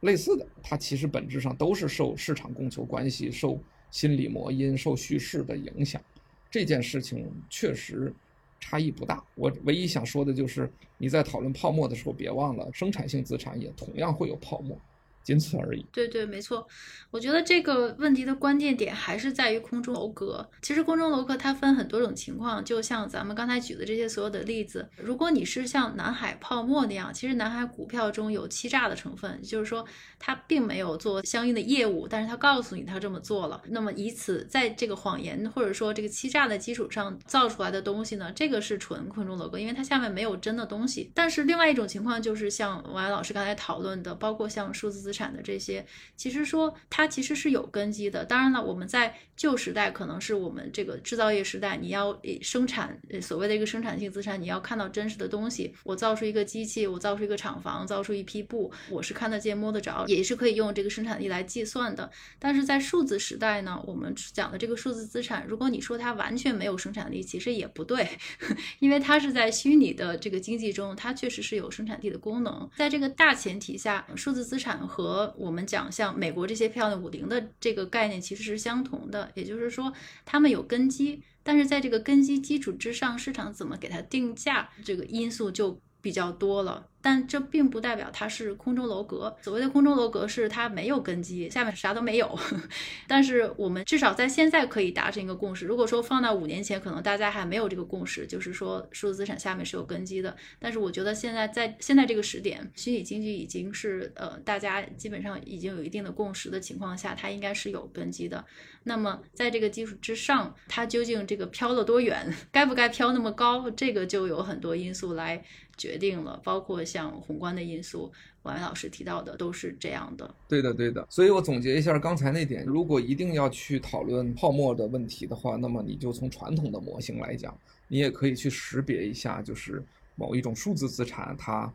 类似的，它其实本质上都是受市场供求关系、受心理魔音、受叙事的影响。这件事情确实。差异不大，我唯一想说的就是，你在讨论泡沫的时候，别忘了生产性资产也同样会有泡沫。仅此而已。对对，没错。我觉得这个问题的关键点还是在于空中楼阁。其实空中楼阁它分很多种情况，就像咱们刚才举的这些所有的例子。如果你是像南海泡沫那样，其实南海股票中有欺诈的成分，就是说他并没有做相应的业务，但是他告诉你他这么做了。那么以此在这个谎言或者说这个欺诈的基础上造出来的东西呢，这个是纯空中楼阁，因为它下面没有真的东西。但是另外一种情况就是像王岩老师刚才讨论的，包括像数字资产的这些，其实说它其实是有根基的。当然了，我们在旧时代可能是我们这个制造业时代，你要生产所谓的一个生产性资产，你要看到真实的东西。我造出一个机器，我造出一个厂房，造出一批布，我是看得见摸得着，也是可以用这个生产力来计算的。但是在数字时代呢，我们讲的这个数字资产，如果你说它完全没有生产力，其实也不对，*laughs* 因为它是在虚拟的这个经济中，它确实是有生产力的功能。在这个大前提下，数字资产和和我们讲像美国这些漂亮五零的这个概念其实是相同的，也就是说他们有根基，但是在这个根基基础之上，市场怎么给它定价，这个因素就比较多了。但这并不代表它是空中楼阁。所谓的空中楼阁是它没有根基，下面啥都没有。*laughs* 但是我们至少在现在可以达成一个共识。如果说放到五年前，可能大家还没有这个共识，就是说数字资产下面是有根基的。但是我觉得现在在现在这个时点，虚拟经济已经是呃大家基本上已经有一定的共识的情况下，它应该是有根基的。那么在这个基础之上，它究竟这个飘了多远，*laughs* 该不该飘那么高，这个就有很多因素来决定了，包括。像宏观的因素，王源老师提到的都是这样的。对的，对的。所以我总结一下刚才那点：如果一定要去讨论泡沫的问题的话，那么你就从传统的模型来讲，你也可以去识别一下，就是某一种数字资产它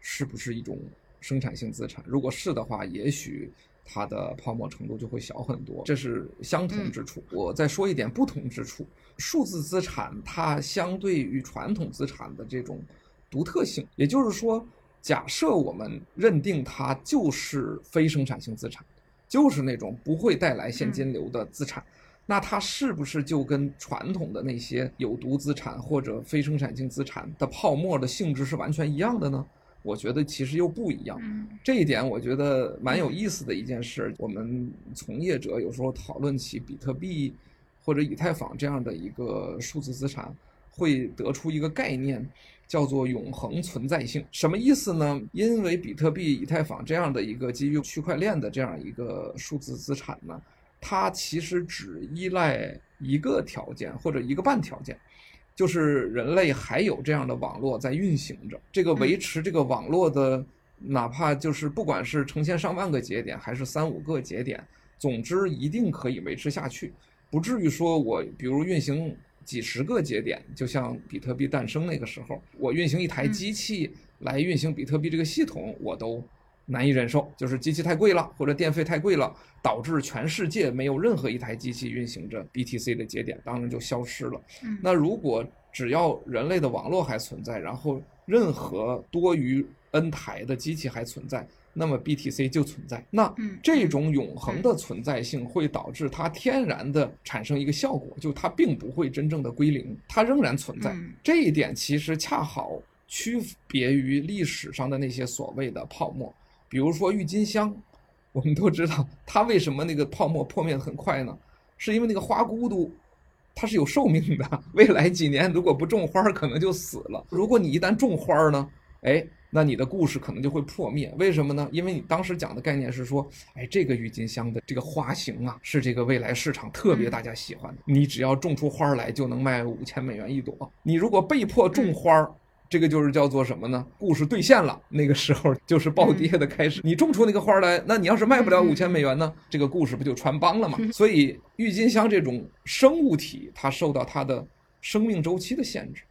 是不是一种生产性资产。如果是的话，也许它的泡沫程度就会小很多。这是相同之处。我再说一点不同之处：数字资产它相对于传统资产的这种。独特性，也就是说，假设我们认定它就是非生产性资产，就是那种不会带来现金流的资产，那它是不是就跟传统的那些有毒资产或者非生产性资产的泡沫的性质是完全一样的呢？我觉得其实又不一样。这一点我觉得蛮有意思的一件事。我们从业者有时候讨论起比特币或者以太坊这样的一个数字资产。会得出一个概念，叫做永恒存在性。什么意思呢？因为比特币、以太坊这样的一个基于区块链的这样一个数字资产呢，它其实只依赖一个条件或者一个半条件，就是人类还有这样的网络在运行着，这个维持这个网络的。哪怕就是不管是成千上万个节点，还是三五个节点，总之一定可以维持下去，不至于说我比如运行几十个节点，就像比特币诞生那个时候，我运行一台机器来运行比特币这个系统，我都难以忍受，就是机器太贵了，或者电费太贵了，导致全世界没有任何一台机器运行着 BTC 的节点，当然就消失了。那如果只要人类的网络还存在，然后任何多余 N 台的机器还存在，那么 BTC 就存在。那这种永恒的存在性会导致它天然的产生一个效果，就它并不会真正的归零，它仍然存在。这一点其实恰好区别于历史上的那些所谓的泡沫，比如说郁金香，我们都知道它为什么那个泡沫破灭的很快呢？是因为那个花骨朵它是有寿命的，未来几年如果不种花可能就死了。如果你一旦种花呢，哎。那你的故事可能就会破灭，为什么呢？因为你当时讲的概念是说，哎，这个郁金香的这个花型啊，是这个未来市场特别大家喜欢的，你只要种出花来就能卖五千美元一朵。你如果被迫种花儿，这个就是叫做什么呢？故事兑现了，那个时候就是暴跌的开始。你种出那个花来，那你要是卖不了五千美元呢？这个故事不就穿帮了吗？*laughs* 所以郁金香这种生物体，它受到它的生命周期的限制，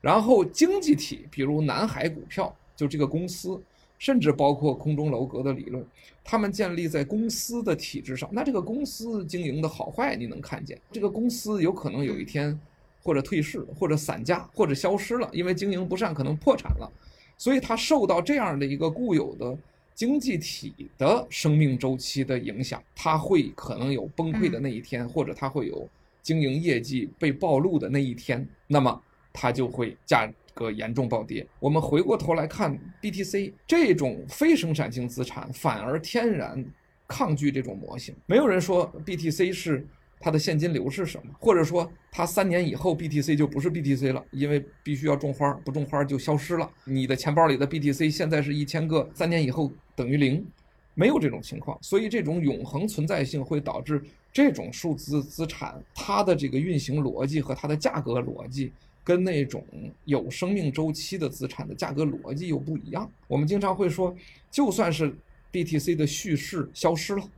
然后经济体，比如南海股票。就这个公司，甚至包括空中楼阁的理论，他们建立在公司的体制上。那这个公司经营的好坏，你能看见？这个公司有可能有一天，或者退市，或者散架，或者消失了，因为经营不善，可能破产了。所以它受到这样的一个固有的经济体的生命周期的影响，它会可能有崩溃的那一天，或者它会有经营业绩被暴露的那一天。那么它就会价。个严重暴跌。我们回过头来看 BTC 这种非生产性资产，反而天然抗拒这种模型。没有人说 BTC 是它的现金流是什么，或者说它三年以后 BTC 就不是 BTC 了，因为必须要种花，不种花就消失了。你的钱包里的 BTC 现在是一千个，三年以后等于零，没有这种情况。所以这种永恒存在性会导致这种数字资产它的这个运行逻辑和它的价格逻辑。跟那种有生命周期的资产的价格逻辑又不一样。我们经常会说，就算是 BTC 的叙事消失了，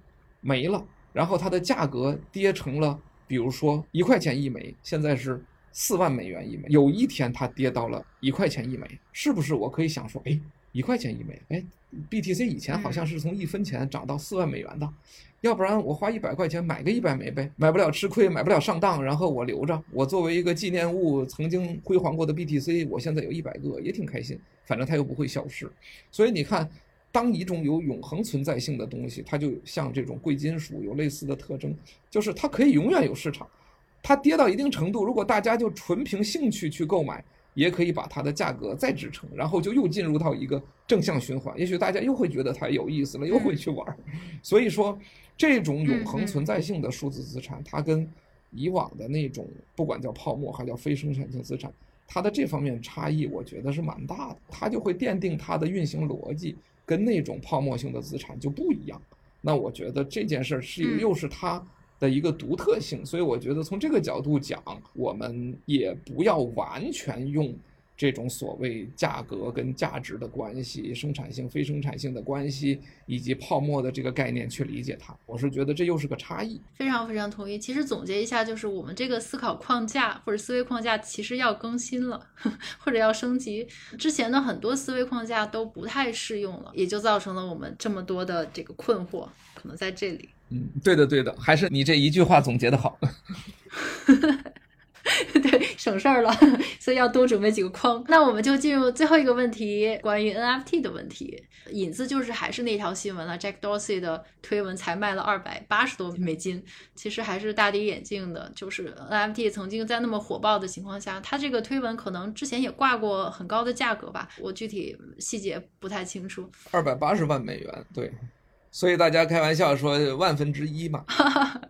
没了，然后它的价格跌成了，比如说一块钱一枚，现在是四万美元一枚。有一天它跌到了一块钱一枚，是不是我可以想说，哎，一块钱一枚，哎，BTC 以前好像是从一分钱涨到四万美元的。要不然我花一百块钱买个一百枚呗，买不了吃亏，买不了上当，然后我留着，我作为一个纪念物，曾经辉煌过的 BTC，我现在有一百个，也挺开心，反正它又不会消失。所以你看，当一种有永恒存在性的东西，它就像这种贵金属有类似的特征，就是它可以永远有市场，它跌到一定程度，如果大家就纯凭兴趣去购买。也可以把它的价格再支撑，然后就又进入到一个正向循环。也许大家又会觉得它有意思了，又会去玩。所以说，这种永恒存在性的数字资产，它跟以往的那种不管叫泡沫还叫非生产性资产，它的这方面差异，我觉得是蛮大的。它就会奠定它的运行逻辑跟那种泡沫性的资产就不一样。那我觉得这件事儿是又是它。的一个独特性，所以我觉得从这个角度讲，我们也不要完全用这种所谓价格跟价值的关系、生产性非生产性的关系以及泡沫的这个概念去理解它。我是觉得这又是个差异。非常非常同意。其实总结一下，就是我们这个思考框架或者思维框架其实要更新了，*laughs* 或者要升级。之前的很多思维框架都不太适用了，也就造成了我们这么多的这个困惑，可能在这里。嗯，对的，对的，还是你这一句话总结的好。*laughs* 对，省事儿了，所以要多准备几个框。那我们就进入最后一个问题，关于 NFT 的问题。引子就是还是那条新闻了，Jack Dorsey 的推文才卖了二百八十多美金，其实还是大跌眼镜的。就是 NFT 曾经在那么火爆的情况下，他这个推文可能之前也挂过很高的价格吧，我具体细节不太清楚。二百八十万美元，对。所以大家开玩笑说万分之一嘛，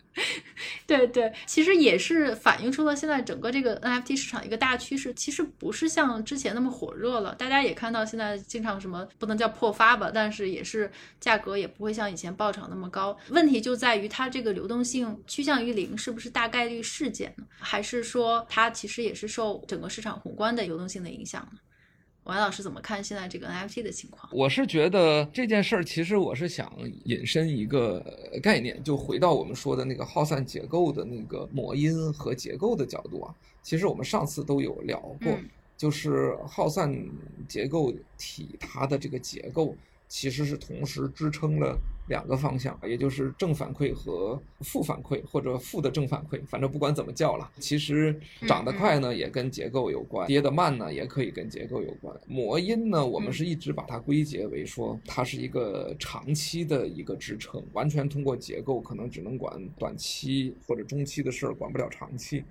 *laughs* 对对，其实也是反映出了现在整个这个 NFT 市场一个大趋势，其实不是像之前那么火热了。大家也看到现在经常什么不能叫破发吧，但是也是价格也不会像以前爆炒那么高。问题就在于它这个流动性趋向于零，是不是大概率事件呢？还是说它其实也是受整个市场宏观的流动性的影响呢？王老师怎么看现在这个 NFT 的情况？我是觉得这件事儿，其实我是想引申一个概念，就回到我们说的那个耗散结构的那个模因和结构的角度啊。其实我们上次都有聊过，就是耗散结构体它的这个结构。其实是同时支撑了两个方向，也就是正反馈和负反馈，或者负的正反馈，反正不管怎么叫了。其实涨得快呢，也跟结构有关；跌得慢呢，也可以跟结构有关。魔音呢，我们是一直把它归结为说，它是一个长期的一个支撑，完全通过结构可能只能管短期或者中期的事儿，管不了长期。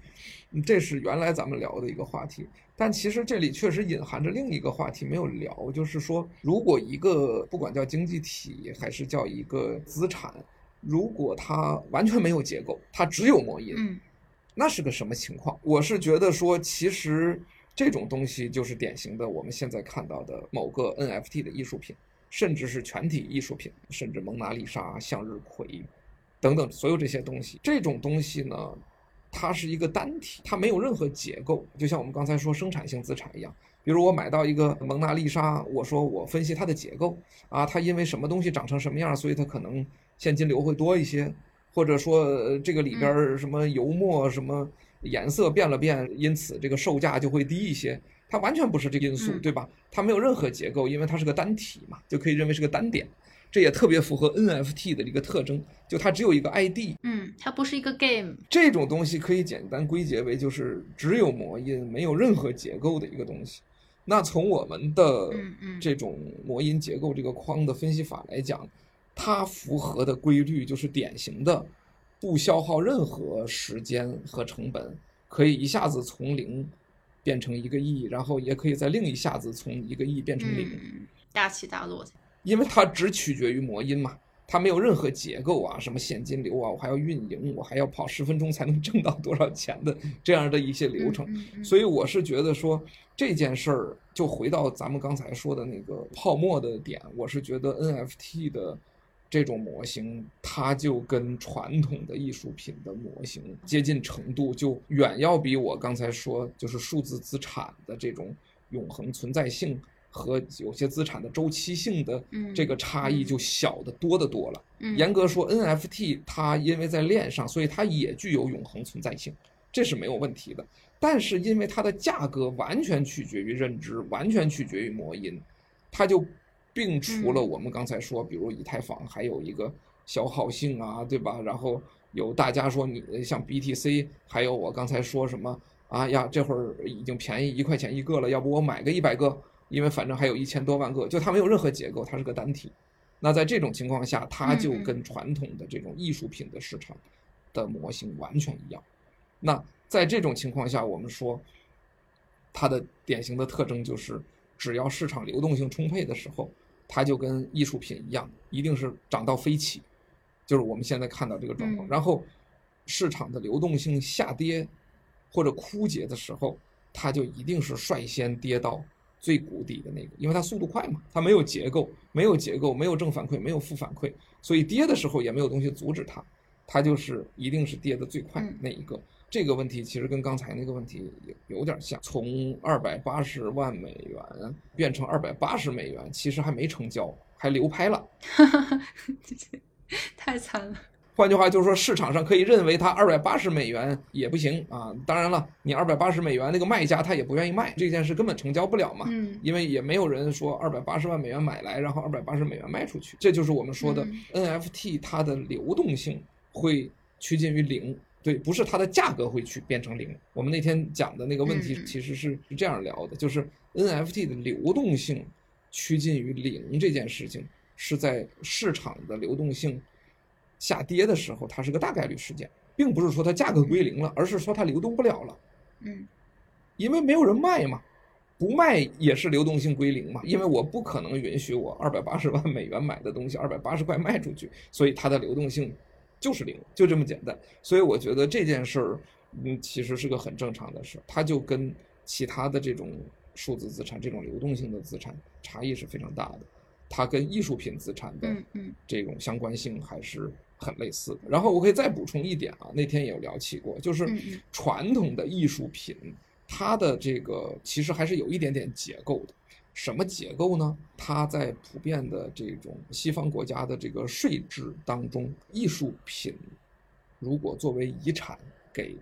这是原来咱们聊的一个话题。但其实这里确实隐含着另一个话题没有聊，就是说，如果一个不管叫经济体还是叫一个资产，如果它完全没有结构，它只有模因，那是个什么情况？我是觉得说，其实这种东西就是典型的我们现在看到的某个 NFT 的艺术品，甚至是全体艺术品，甚至蒙娜丽莎、向日葵等等所有这些东西，这种东西呢？它是一个单体，它没有任何结构，就像我们刚才说生产性资产一样。比如我买到一个蒙娜丽莎，我说我分析它的结构啊，它因为什么东西长成什么样，所以它可能现金流会多一些，或者说这个里边什么油墨什么颜色变了变，因此这个售价就会低一些。它完全不是这个因素，对吧？它没有任何结构，因为它是个单体嘛，就可以认为是个单点。这也特别符合 NFT 的一个特征，就它只有一个 ID，嗯，它不是一个 game。这种东西可以简单归结为就是只有模因，没有任何结构的一个东西。那从我们的这种模因结构这个框的分析法来讲，它符合的规律就是典型的不消耗任何时间和成本，可以一下子从零变成一个亿，然后也可以在另一下子从一个亿变成零，大起大落。因为它只取决于魔音嘛，它没有任何结构啊，什么现金流啊，我还要运营，我还要跑十分钟才能挣到多少钱的这样的一些流程，所以我是觉得说这件事儿就回到咱们刚才说的那个泡沫的点，我是觉得 NFT 的这种模型，它就跟传统的艺术品的模型接近程度，就远要比我刚才说就是数字资产的这种永恒存在性。和有些资产的周期性的这个差异就小得多得多了。严格说，NFT 它因为在链上，所以它也具有永恒存在性，这是没有问题的。但是因为它的价格完全取决于认知，完全取决于魔音，它就并除了我们刚才说，比如以太坊还有一个消耗性啊，对吧？然后有大家说你像 BTC，还有我刚才说什么啊呀，这会儿已经便宜一块钱一个了，要不我买个一百个？因为反正还有一千多万个，就它没有任何结构，它是个单体。那在这种情况下，它就跟传统的这种艺术品的市场的模型完全一样。那在这种情况下，我们说它的典型的特征就是，只要市场流动性充沛的时候，它就跟艺术品一样，一定是涨到飞起，就是我们现在看到这个状况。然后市场的流动性下跌或者枯竭的时候，它就一定是率先跌到。最谷底的那个，因为它速度快嘛，它没有结构，没有结构，没有正反馈，没有负反馈，所以跌的时候也没有东西阻止它，它就是一定是跌的最快那一个。这个问题其实跟刚才那个问题有有点像，从二百八十万美元变成二百八十美元，其实还没成交，还流拍了，*laughs* 太惨了。换句话就是说，市场上可以认为它二百八十美元也不行啊。当然了，你二百八十美元那个卖家他也不愿意卖，这件事根本成交不了嘛。嗯，因为也没有人说二百八十万美元买来，然后二百八十美元卖出去。这就是我们说的 NFT 它的流动性会趋近于零，对，不是它的价格会去变成零。我们那天讲的那个问题其实是是这样聊的，就是 NFT 的流动性趋近于零这件事情是在市场的流动性。下跌的时候，它是个大概率事件，并不是说它价格归零了，而是说它流动不了了。嗯，因为没有人卖嘛，不卖也是流动性归零嘛，因为我不可能允许我二百八十万美元买的东西二百八十块卖出去，所以它的流动性就是零，就这么简单。所以我觉得这件事儿，嗯，其实是个很正常的事。它就跟其他的这种数字资产、这种流动性的资产差异是非常大的。它跟艺术品资产的这种相关性还是很类似的。然后我可以再补充一点啊，那天也有聊起过，就是传统的艺术品，它的这个其实还是有一点点结构的。什么结构呢？它在普遍的这种西方国家的这个税制当中，艺术品如果作为遗产给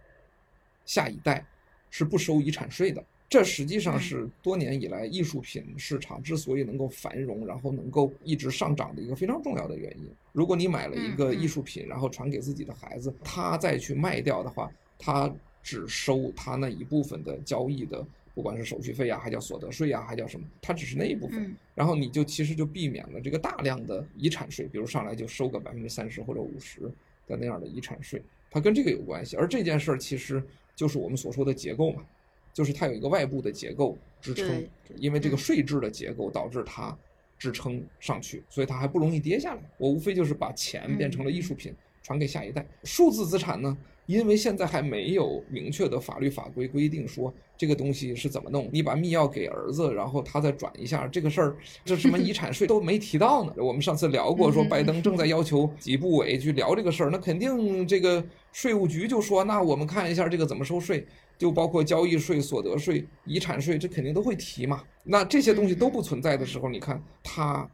下一代，是不收遗产税的。这实际上是多年以来艺术品市场之所以能够繁荣，然后能够一直上涨的一个非常重要的原因。如果你买了一个艺术品，然后传给自己的孩子，他再去卖掉的话，他只收他那一部分的交易的。不管是手续费呀，还叫所得税呀，还叫什么，他只是那一部分，然后你就其实就避免了这个大量的遗产税，比如上来就收个百分之三十或者五十的那样的遗产税，它跟这个有关系。而这件事儿其实就是我们所说的结构嘛，就是它有一个外部的结构支撑，因为这个税制的结构导致它支撑上去，所以它还不容易跌下来。我无非就是把钱变成了艺术品传给下一代，数字资产呢？因为现在还没有明确的法律法规规定说这个东西是怎么弄，你把密钥给儿子，然后他再转一下，这个事儿，这什么遗产税都没提到呢。我们上次聊过，说拜登正在要求几部委去聊这个事儿，那肯定这个税务局就说，那我们看一下这个怎么收税，就包括交易税、所得税、遗产税，这肯定都会提嘛。那这些东西都不存在的时候，你看它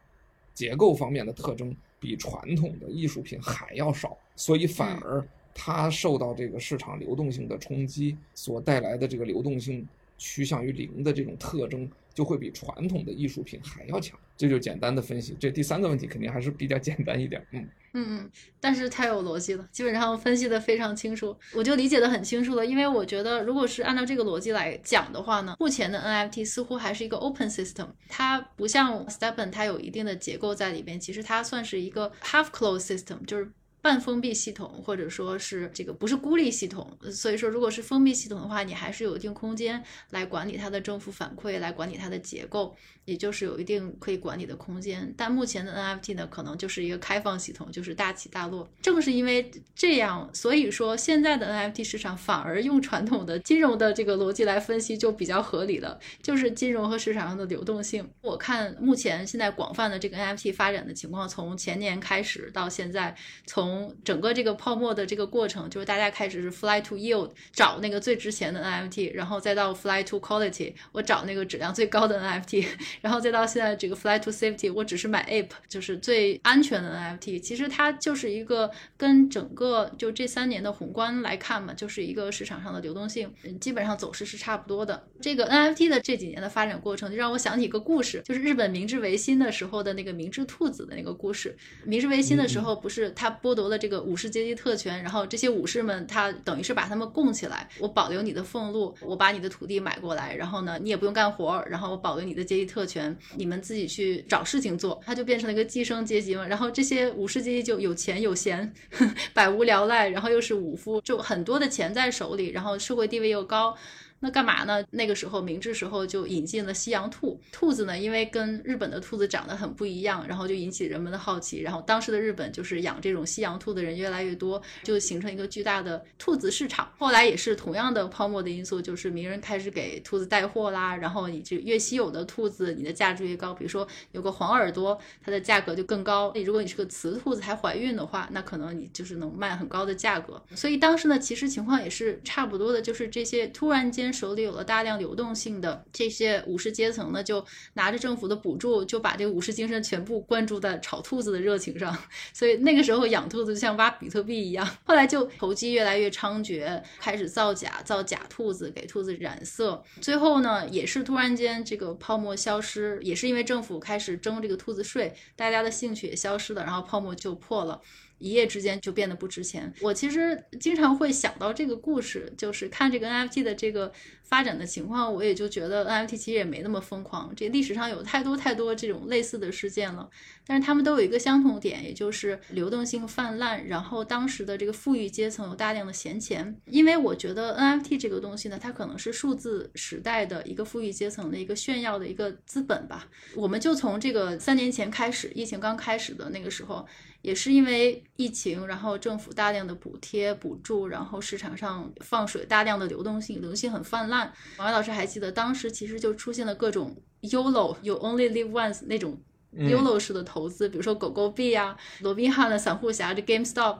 结构方面的特征比传统的艺术品还要少，所以反而。它受到这个市场流动性的冲击所带来的这个流动性趋向于零的这种特征，就会比传统的艺术品还要强。这就简单的分析。这第三个问题肯定还是比较简单一点。嗯嗯嗯，但是太有逻辑了，基本上分析的非常清楚，我就理解的很清楚了。因为我觉得，如果是按照这个逻辑来讲的话呢，目前的 NFT 似乎还是一个 open system，它不像 StepN，它有一定的结构在里边。其实它算是一个 half closed system，就是。半封闭系统，或者说是这个不是孤立系统，所以说如果是封闭系统的话，你还是有一定空间来管理它的正负反馈，来管理它的结构，也就是有一定可以管理的空间。但目前的 NFT 呢，可能就是一个开放系统，就是大起大落。正是因为这样，所以说现在的 NFT 市场反而用传统的金融的这个逻辑来分析就比较合理了，就是金融和市场上的流动性。我看目前现在广泛的这个 NFT 发展的情况，从前年开始到现在，从整个这个泡沫的这个过程，就是大家开始是 fly to yield 找那个最值钱的 NFT，然后再到 fly to quality 我找那个质量最高的 NFT，然后再到现在这个 fly to safety 我只是买 ape 就是最安全的 NFT。其实它就是一个跟整个就这三年的宏观来看嘛，就是一个市场上的流动性，基本上走势是差不多的。这个 NFT 的这几年的发展过程，就让我想起一个故事，就是日本明治维新的时候的那个明治兔子的那个故事。明治维新的时候，不是他剥夺。了这个武士阶级特权，然后这些武士们，他等于是把他们供起来，我保留你的俸禄，我把你的土地买过来，然后呢，你也不用干活，然后我保留你的阶级特权，你们自己去找事情做，他就变成了一个寄生阶级嘛。然后这些武士阶级就有钱有闲，*laughs* 百无聊赖，然后又是武夫，就很多的钱在手里，然后社会地位又高。那干嘛呢？那个时候明治时候就引进了西洋兔，兔子呢，因为跟日本的兔子长得很不一样，然后就引起人们的好奇。然后当时的日本就是养这种西洋兔的人越来越多，就形成一个巨大的兔子市场。后来也是同样的泡沫的因素，就是名人开始给兔子带货啦，然后你就越稀有的兔子，你的价值越高。比如说有个黄耳朵，它的价格就更高。如果你是个雌兔子还怀孕的话，那可能你就是能卖很高的价格。所以当时呢，其实情况也是差不多的，就是这些突然间。手里有了大量流动性的这些武士阶层呢，就拿着政府的补助，就把这个武士精神全部灌注在炒兔子的热情上。*laughs* 所以那个时候养兔子就像挖比特币一样。后来就投机越来越猖獗，开始造假，造假兔子，给兔子染色。最后呢，也是突然间这个泡沫消失，也是因为政府开始征这个兔子税，大家的兴趣也消失了，然后泡沫就破了。一夜之间就变得不值钱。我其实经常会想到这个故事，就是看这个 NFT 的这个发展的情况，我也就觉得 NFT 其实也没那么疯狂。这历史上有太多太多这种类似的事件了，但是他们都有一个相同点，也就是流动性泛滥，然后当时的这个富裕阶层有大量的闲钱。因为我觉得 NFT 这个东西呢，它可能是数字时代的一个富裕阶层的一个炫耀的一个资本吧。我们就从这个三年前开始，疫情刚开始的那个时候。也是因为疫情，然后政府大量的补贴补助，然后市场上放水，大量的流动性，流动性很泛滥。王老师还记得当时其实就出现了各种 “yolo” you only Live Once 那种 YOLO 式的投资，比如说狗狗币啊，罗宾汉的散户侠，这 GameStop。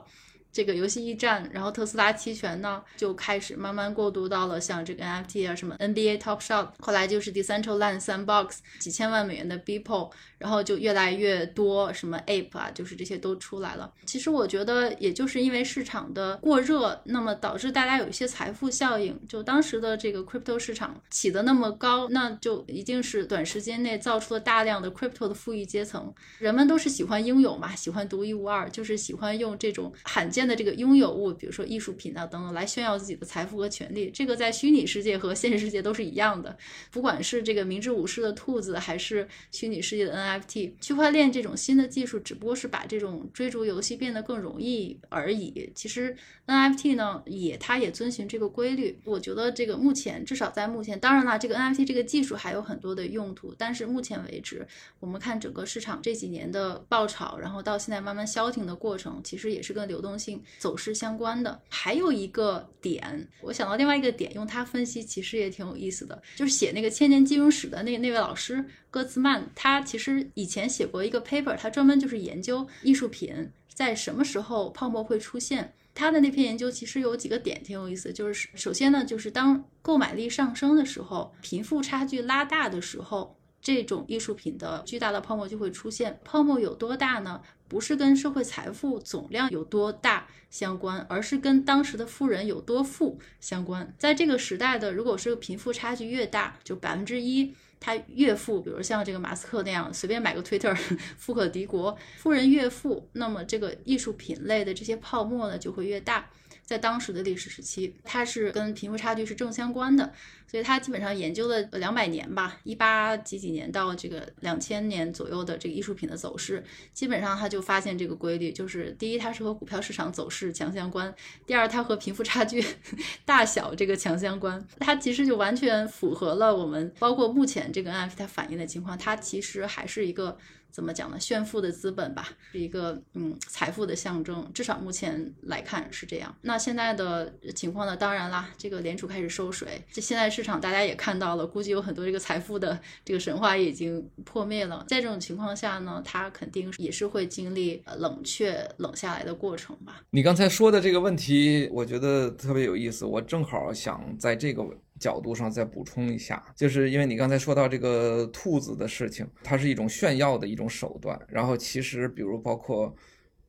这个游戏驿站，然后特斯拉期权呢，就开始慢慢过渡到了像这个 NFT 啊，什么 NBA Top Shot，后来就是 Decentraland Sandbox，几千万美元的 Beeple，然后就越来越多什么 Ape 啊，就是这些都出来了。其实我觉得，也就是因为市场的过热，那么导致大家有一些财富效应。就当时的这个 Crypto 市场起得那么高，那就一定是短时间内造出了大量的 Crypto 的富裕阶层。人们都是喜欢拥有嘛，喜欢独一无二，就是喜欢用这种罕见。的这个拥有物，比如说艺术品啊等等，来炫耀自己的财富和权利，这个在虚拟世界和现实世界都是一样的。不管是这个明智武士的兔子，还是虚拟世界的 NFT，区块链这种新的技术，只不过是把这种追逐游戏变得更容易而已。其实 NFT 呢，也它也遵循这个规律。我觉得这个目前至少在目前，当然了，这个 NFT 这个技术还有很多的用途，但是目前为止，我们看整个市场这几年的爆炒，然后到现在慢慢消停的过程，其实也是跟流动性。走势相关的还有一个点，我想到另外一个点，用它分析其实也挺有意思的，就是写那个千年金融史的那那位老师戈兹曼，他其实以前写过一个 paper，他专门就是研究艺术品在什么时候泡沫会出现。他的那篇研究其实有几个点挺有意思，就是首先呢，就是当购买力上升的时候，贫富差距拉大的时候。这种艺术品的巨大的泡沫就会出现。泡沫有多大呢？不是跟社会财富总量有多大相关，而是跟当时的富人有多富相关。在这个时代的，如果是个贫富差距越大，就百分之一，他越富，比如像这个马斯克那样，随便买个 Twitter，富可敌国。富人越富，那么这个艺术品类的这些泡沫呢就会越大。在当时的历史时期，它是跟贫富差距是正相关的，所以他基本上研究了两百年吧，一八几几年到这个两千年左右的这个艺术品的走势，基本上他就发现这个规律，就是第一，它是和股票市场走势强相关；第二，它和贫富差距 *laughs* 大小这个强相关。它其实就完全符合了我们包括目前这个 NFT 它反映的情况，它其实还是一个。怎么讲呢？炫富的资本吧，是一个嗯财富的象征，至少目前来看是这样。那现在的情况呢？当然啦，这个联储开始收水，这现在市场大家也看到了，估计有很多这个财富的这个神话已经破灭了。在这种情况下呢，它肯定也是会经历冷却、冷下来的过程吧。你刚才说的这个问题，我觉得特别有意思，我正好想在这个。角度上再补充一下，就是因为你刚才说到这个兔子的事情，它是一种炫耀的一种手段。然后其实，比如包括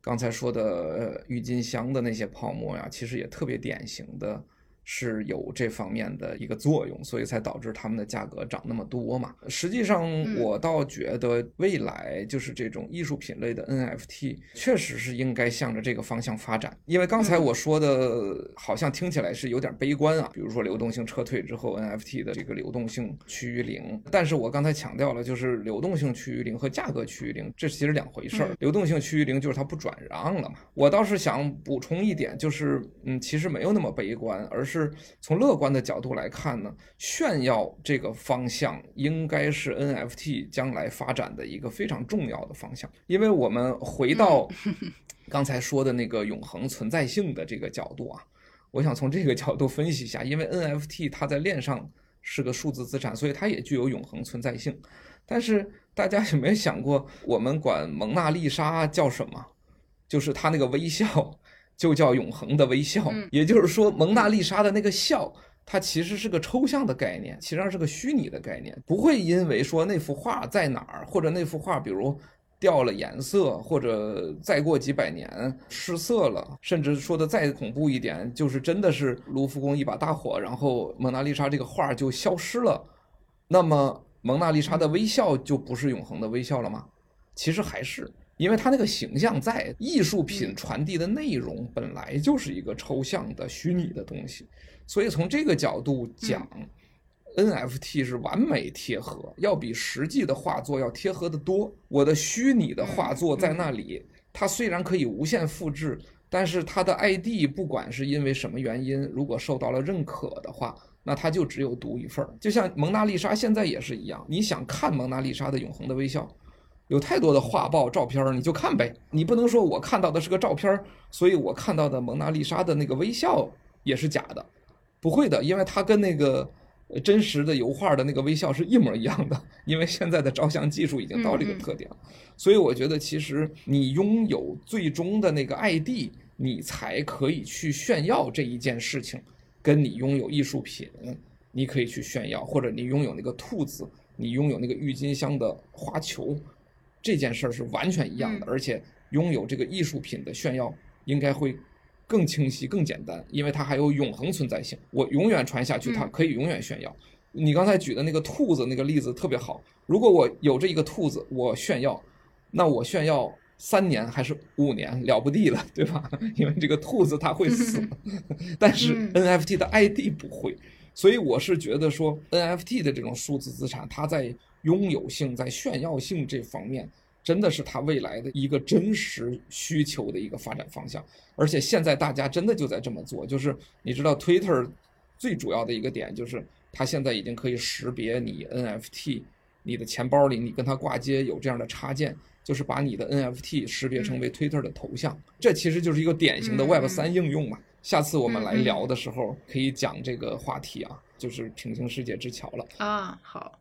刚才说的郁金香的那些泡沫呀，其实也特别典型的。是有这方面的一个作用，所以才导致它们的价格涨那么多嘛。实际上，我倒觉得未来就是这种艺术品类的 NFT，确实是应该向着这个方向发展。因为刚才我说的，好像听起来是有点悲观啊。比如说流动性撤退之后，NFT 的这个流动性趋于零。但是我刚才强调了，就是流动性趋于零和价格趋于零，这其实两回事儿。流动性趋于零就是它不转让了嘛。我倒是想补充一点，就是嗯，其实没有那么悲观，而是。是从乐观的角度来看呢，炫耀这个方向应该是 NFT 将来发展的一个非常重要的方向。因为我们回到 *laughs* *laughs* 刚才说的那个永恒存在性的这个角度啊，我想从这个角度分析一下，因为 NFT 它在链上是个数字资产，所以它也具有永恒存在性。但是大家有没有想过，我们管蒙娜丽莎叫什么？就是她那个微笑。就叫永恒的微笑，也就是说，蒙娜丽莎的那个笑，它其实是个抽象的概念，其实上是个虚拟的概念，不会因为说那幅画在哪儿，或者那幅画比如掉了颜色，或者再过几百年失色了，甚至说的再恐怖一点，就是真的是卢浮宫一把大火，然后蒙娜丽莎这个画就消失了，那么蒙娜丽莎的微笑就不是永恒的微笑了吗？其实还是。因为它那个形象在艺术品传递的内容本来就是一个抽象的虚拟的东西，所以从这个角度讲，NFT 是完美贴合，要比实际的画作要贴合的多。我的虚拟的画作在那里，它虽然可以无限复制，但是它的 ID 不管是因为什么原因，如果受到了认可的话，那它就只有独一份儿。就像蒙娜丽莎现在也是一样，你想看蒙娜丽莎的永恒的微笑。有太多的画报、照片，你就看呗。你不能说我看到的是个照片，所以我看到的蒙娜丽莎的那个微笑也是假的，不会的，因为它跟那个真实的油画的那个微笑是一模一样的。*laughs* 因为现在的照相技术已经到这个特点了，所以我觉得其实你拥有最终的那个 ID，你才可以去炫耀这一件事情，跟你拥有艺术品，你可以去炫耀，或者你拥有那个兔子，你拥有那个郁金香的花球。这件事儿是完全一样的，而且拥有这个艺术品的炫耀应该会更清晰、更简单，因为它还有永恒存在性。我永远传下去，它可以永远炫耀。你刚才举的那个兔子那个例子特别好。如果我有这一个兔子，我炫耀，那我炫耀三年还是五年了不地了，对吧？*laughs* 因为这个兔子它会死，*laughs* 但是 NFT 的 ID 不会。所以我是觉得说，NFT 的这种数字资产，它在拥有性在炫耀性这方面，真的是它未来的一个真实需求的一个发展方向。而且现在大家真的就在这么做，就是你知道，Twitter 最主要的一个点就是，它现在已经可以识别你 NFT，你的钱包里你跟它挂接有这样的插件，就是把你的 NFT 识别成为 Twitter 的头像。这其实就是一个典型的 Web 三应用嘛。下次我们来聊的时候可以讲这个话题啊。就是平行世界之桥了啊！好，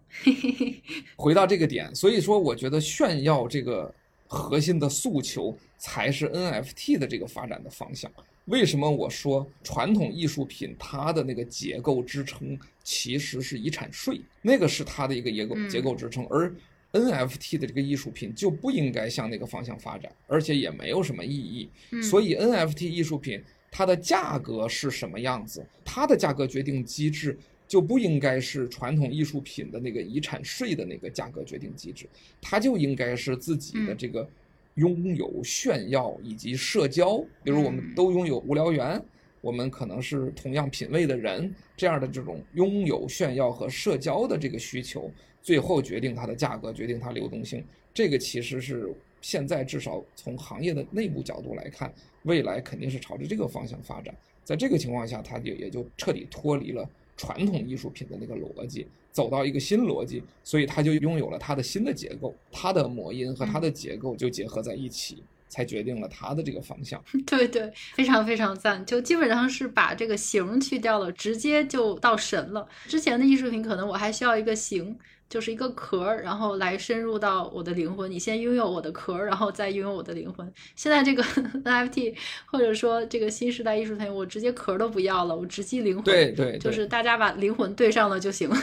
*laughs* 回到这个点，所以说我觉得炫耀这个核心的诉求才是 NFT 的这个发展的方向。为什么我说传统艺术品它的那个结构支撑其实是遗产税，那个是它的一个结构结构支撑，而 NFT 的这个艺术品就不应该向那个方向发展，而且也没有什么意义。所以 NFT 艺术品。它的价格是什么样子？它的价格决定机制就不应该是传统艺术品的那个遗产税的那个价格决定机制，它就应该是自己的这个拥有、炫耀以及社交。比如我们都拥有无聊猿，我们可能是同样品味的人，这样的这种拥有、炫耀和社交的这个需求，最后决定它的价格，决定它流动性。这个其实是现在至少从行业的内部角度来看。未来肯定是朝着这个方向发展，在这个情况下，它就也就彻底脱离了传统艺术品的那个逻辑，走到一个新逻辑，所以它就拥有了它的新的结构，它的魔音和它的结构就结合在一起，才决定了它的这个方向。*laughs* 对对，非常非常赞，就基本上是把这个形去掉了，直接就到神了。之前的艺术品可能我还需要一个形。就是一个壳，然后来深入到我的灵魂。你先拥有我的壳，然后再拥有我的灵魂。现在这个 *laughs* NFT 或者说这个新时代艺术品，我直接壳都不要了，我直击灵魂。对对，就是大家把灵魂对上了就行了。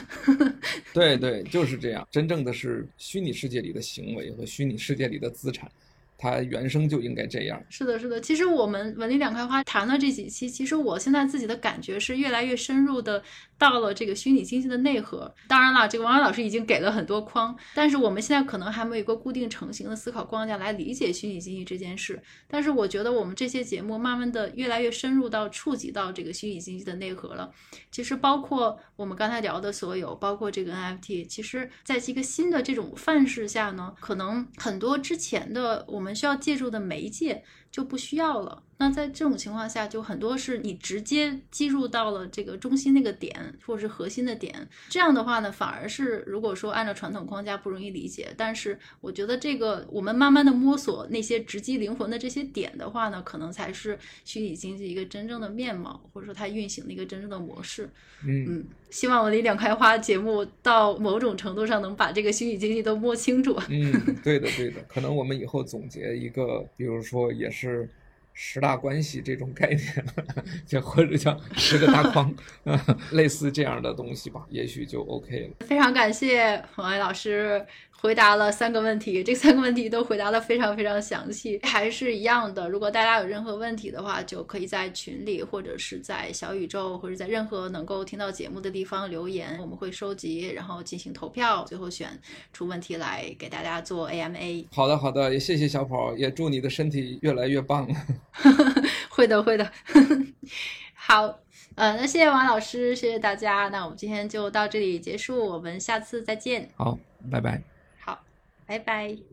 *laughs* 对对，就是这样。真正的是虚拟世界里的行为和虚拟世界里的资产。它原生就应该这样。是的，是的。其实我们文理两开花谈了这几期，其实我现在自己的感觉是越来越深入的到了这个虚拟经济的内核。当然了，这个王老师已经给了很多框，但是我们现在可能还没有一个固定成型的思考框架来理解虚拟经济这件事。但是我觉得我们这些节目慢慢的越来越深入到触及到这个虚拟经济的内核了。其实包括我们刚才聊的所有，包括这个 NFT，其实在一个新的这种范式下呢，可能很多之前的我们。需要借助的媒介就不需要了。那在这种情况下，就很多是你直接击入到了这个中心那个点，或者是核心的点。这样的话呢，反而是如果说按照传统框架不容易理解。但是我觉得这个我们慢慢的摸索那些直击灵魂的这些点的话呢，可能才是虚拟经济一个真正的面貌，或者说它运行的一个真正的模式。嗯，希望我的两开花节目到某种程度上能把这个虚拟经济都摸清楚。嗯，对的，对的。可能我们以后总结一个，比如说也是。是十大关系这种概念，就或者叫十个大框，*laughs* 类似这样的东西吧，也许就 OK 了。非常感谢黄爱老师。回答了三个问题，这三个问题都回答的非常非常详细，还是一样的。如果大家有任何问题的话，就可以在群里，或者是在小宇宙，或者在任何能够听到节目的地方留言，我们会收集，然后进行投票，最后选出问题来给大家做 AMA。好的，好的，也谢谢小跑，也祝你的身体越来越棒。*laughs* 会的，会的。*laughs* 好，呃，那谢谢王老师，谢谢大家，那我们今天就到这里结束，我们下次再见。好，拜拜。拜拜。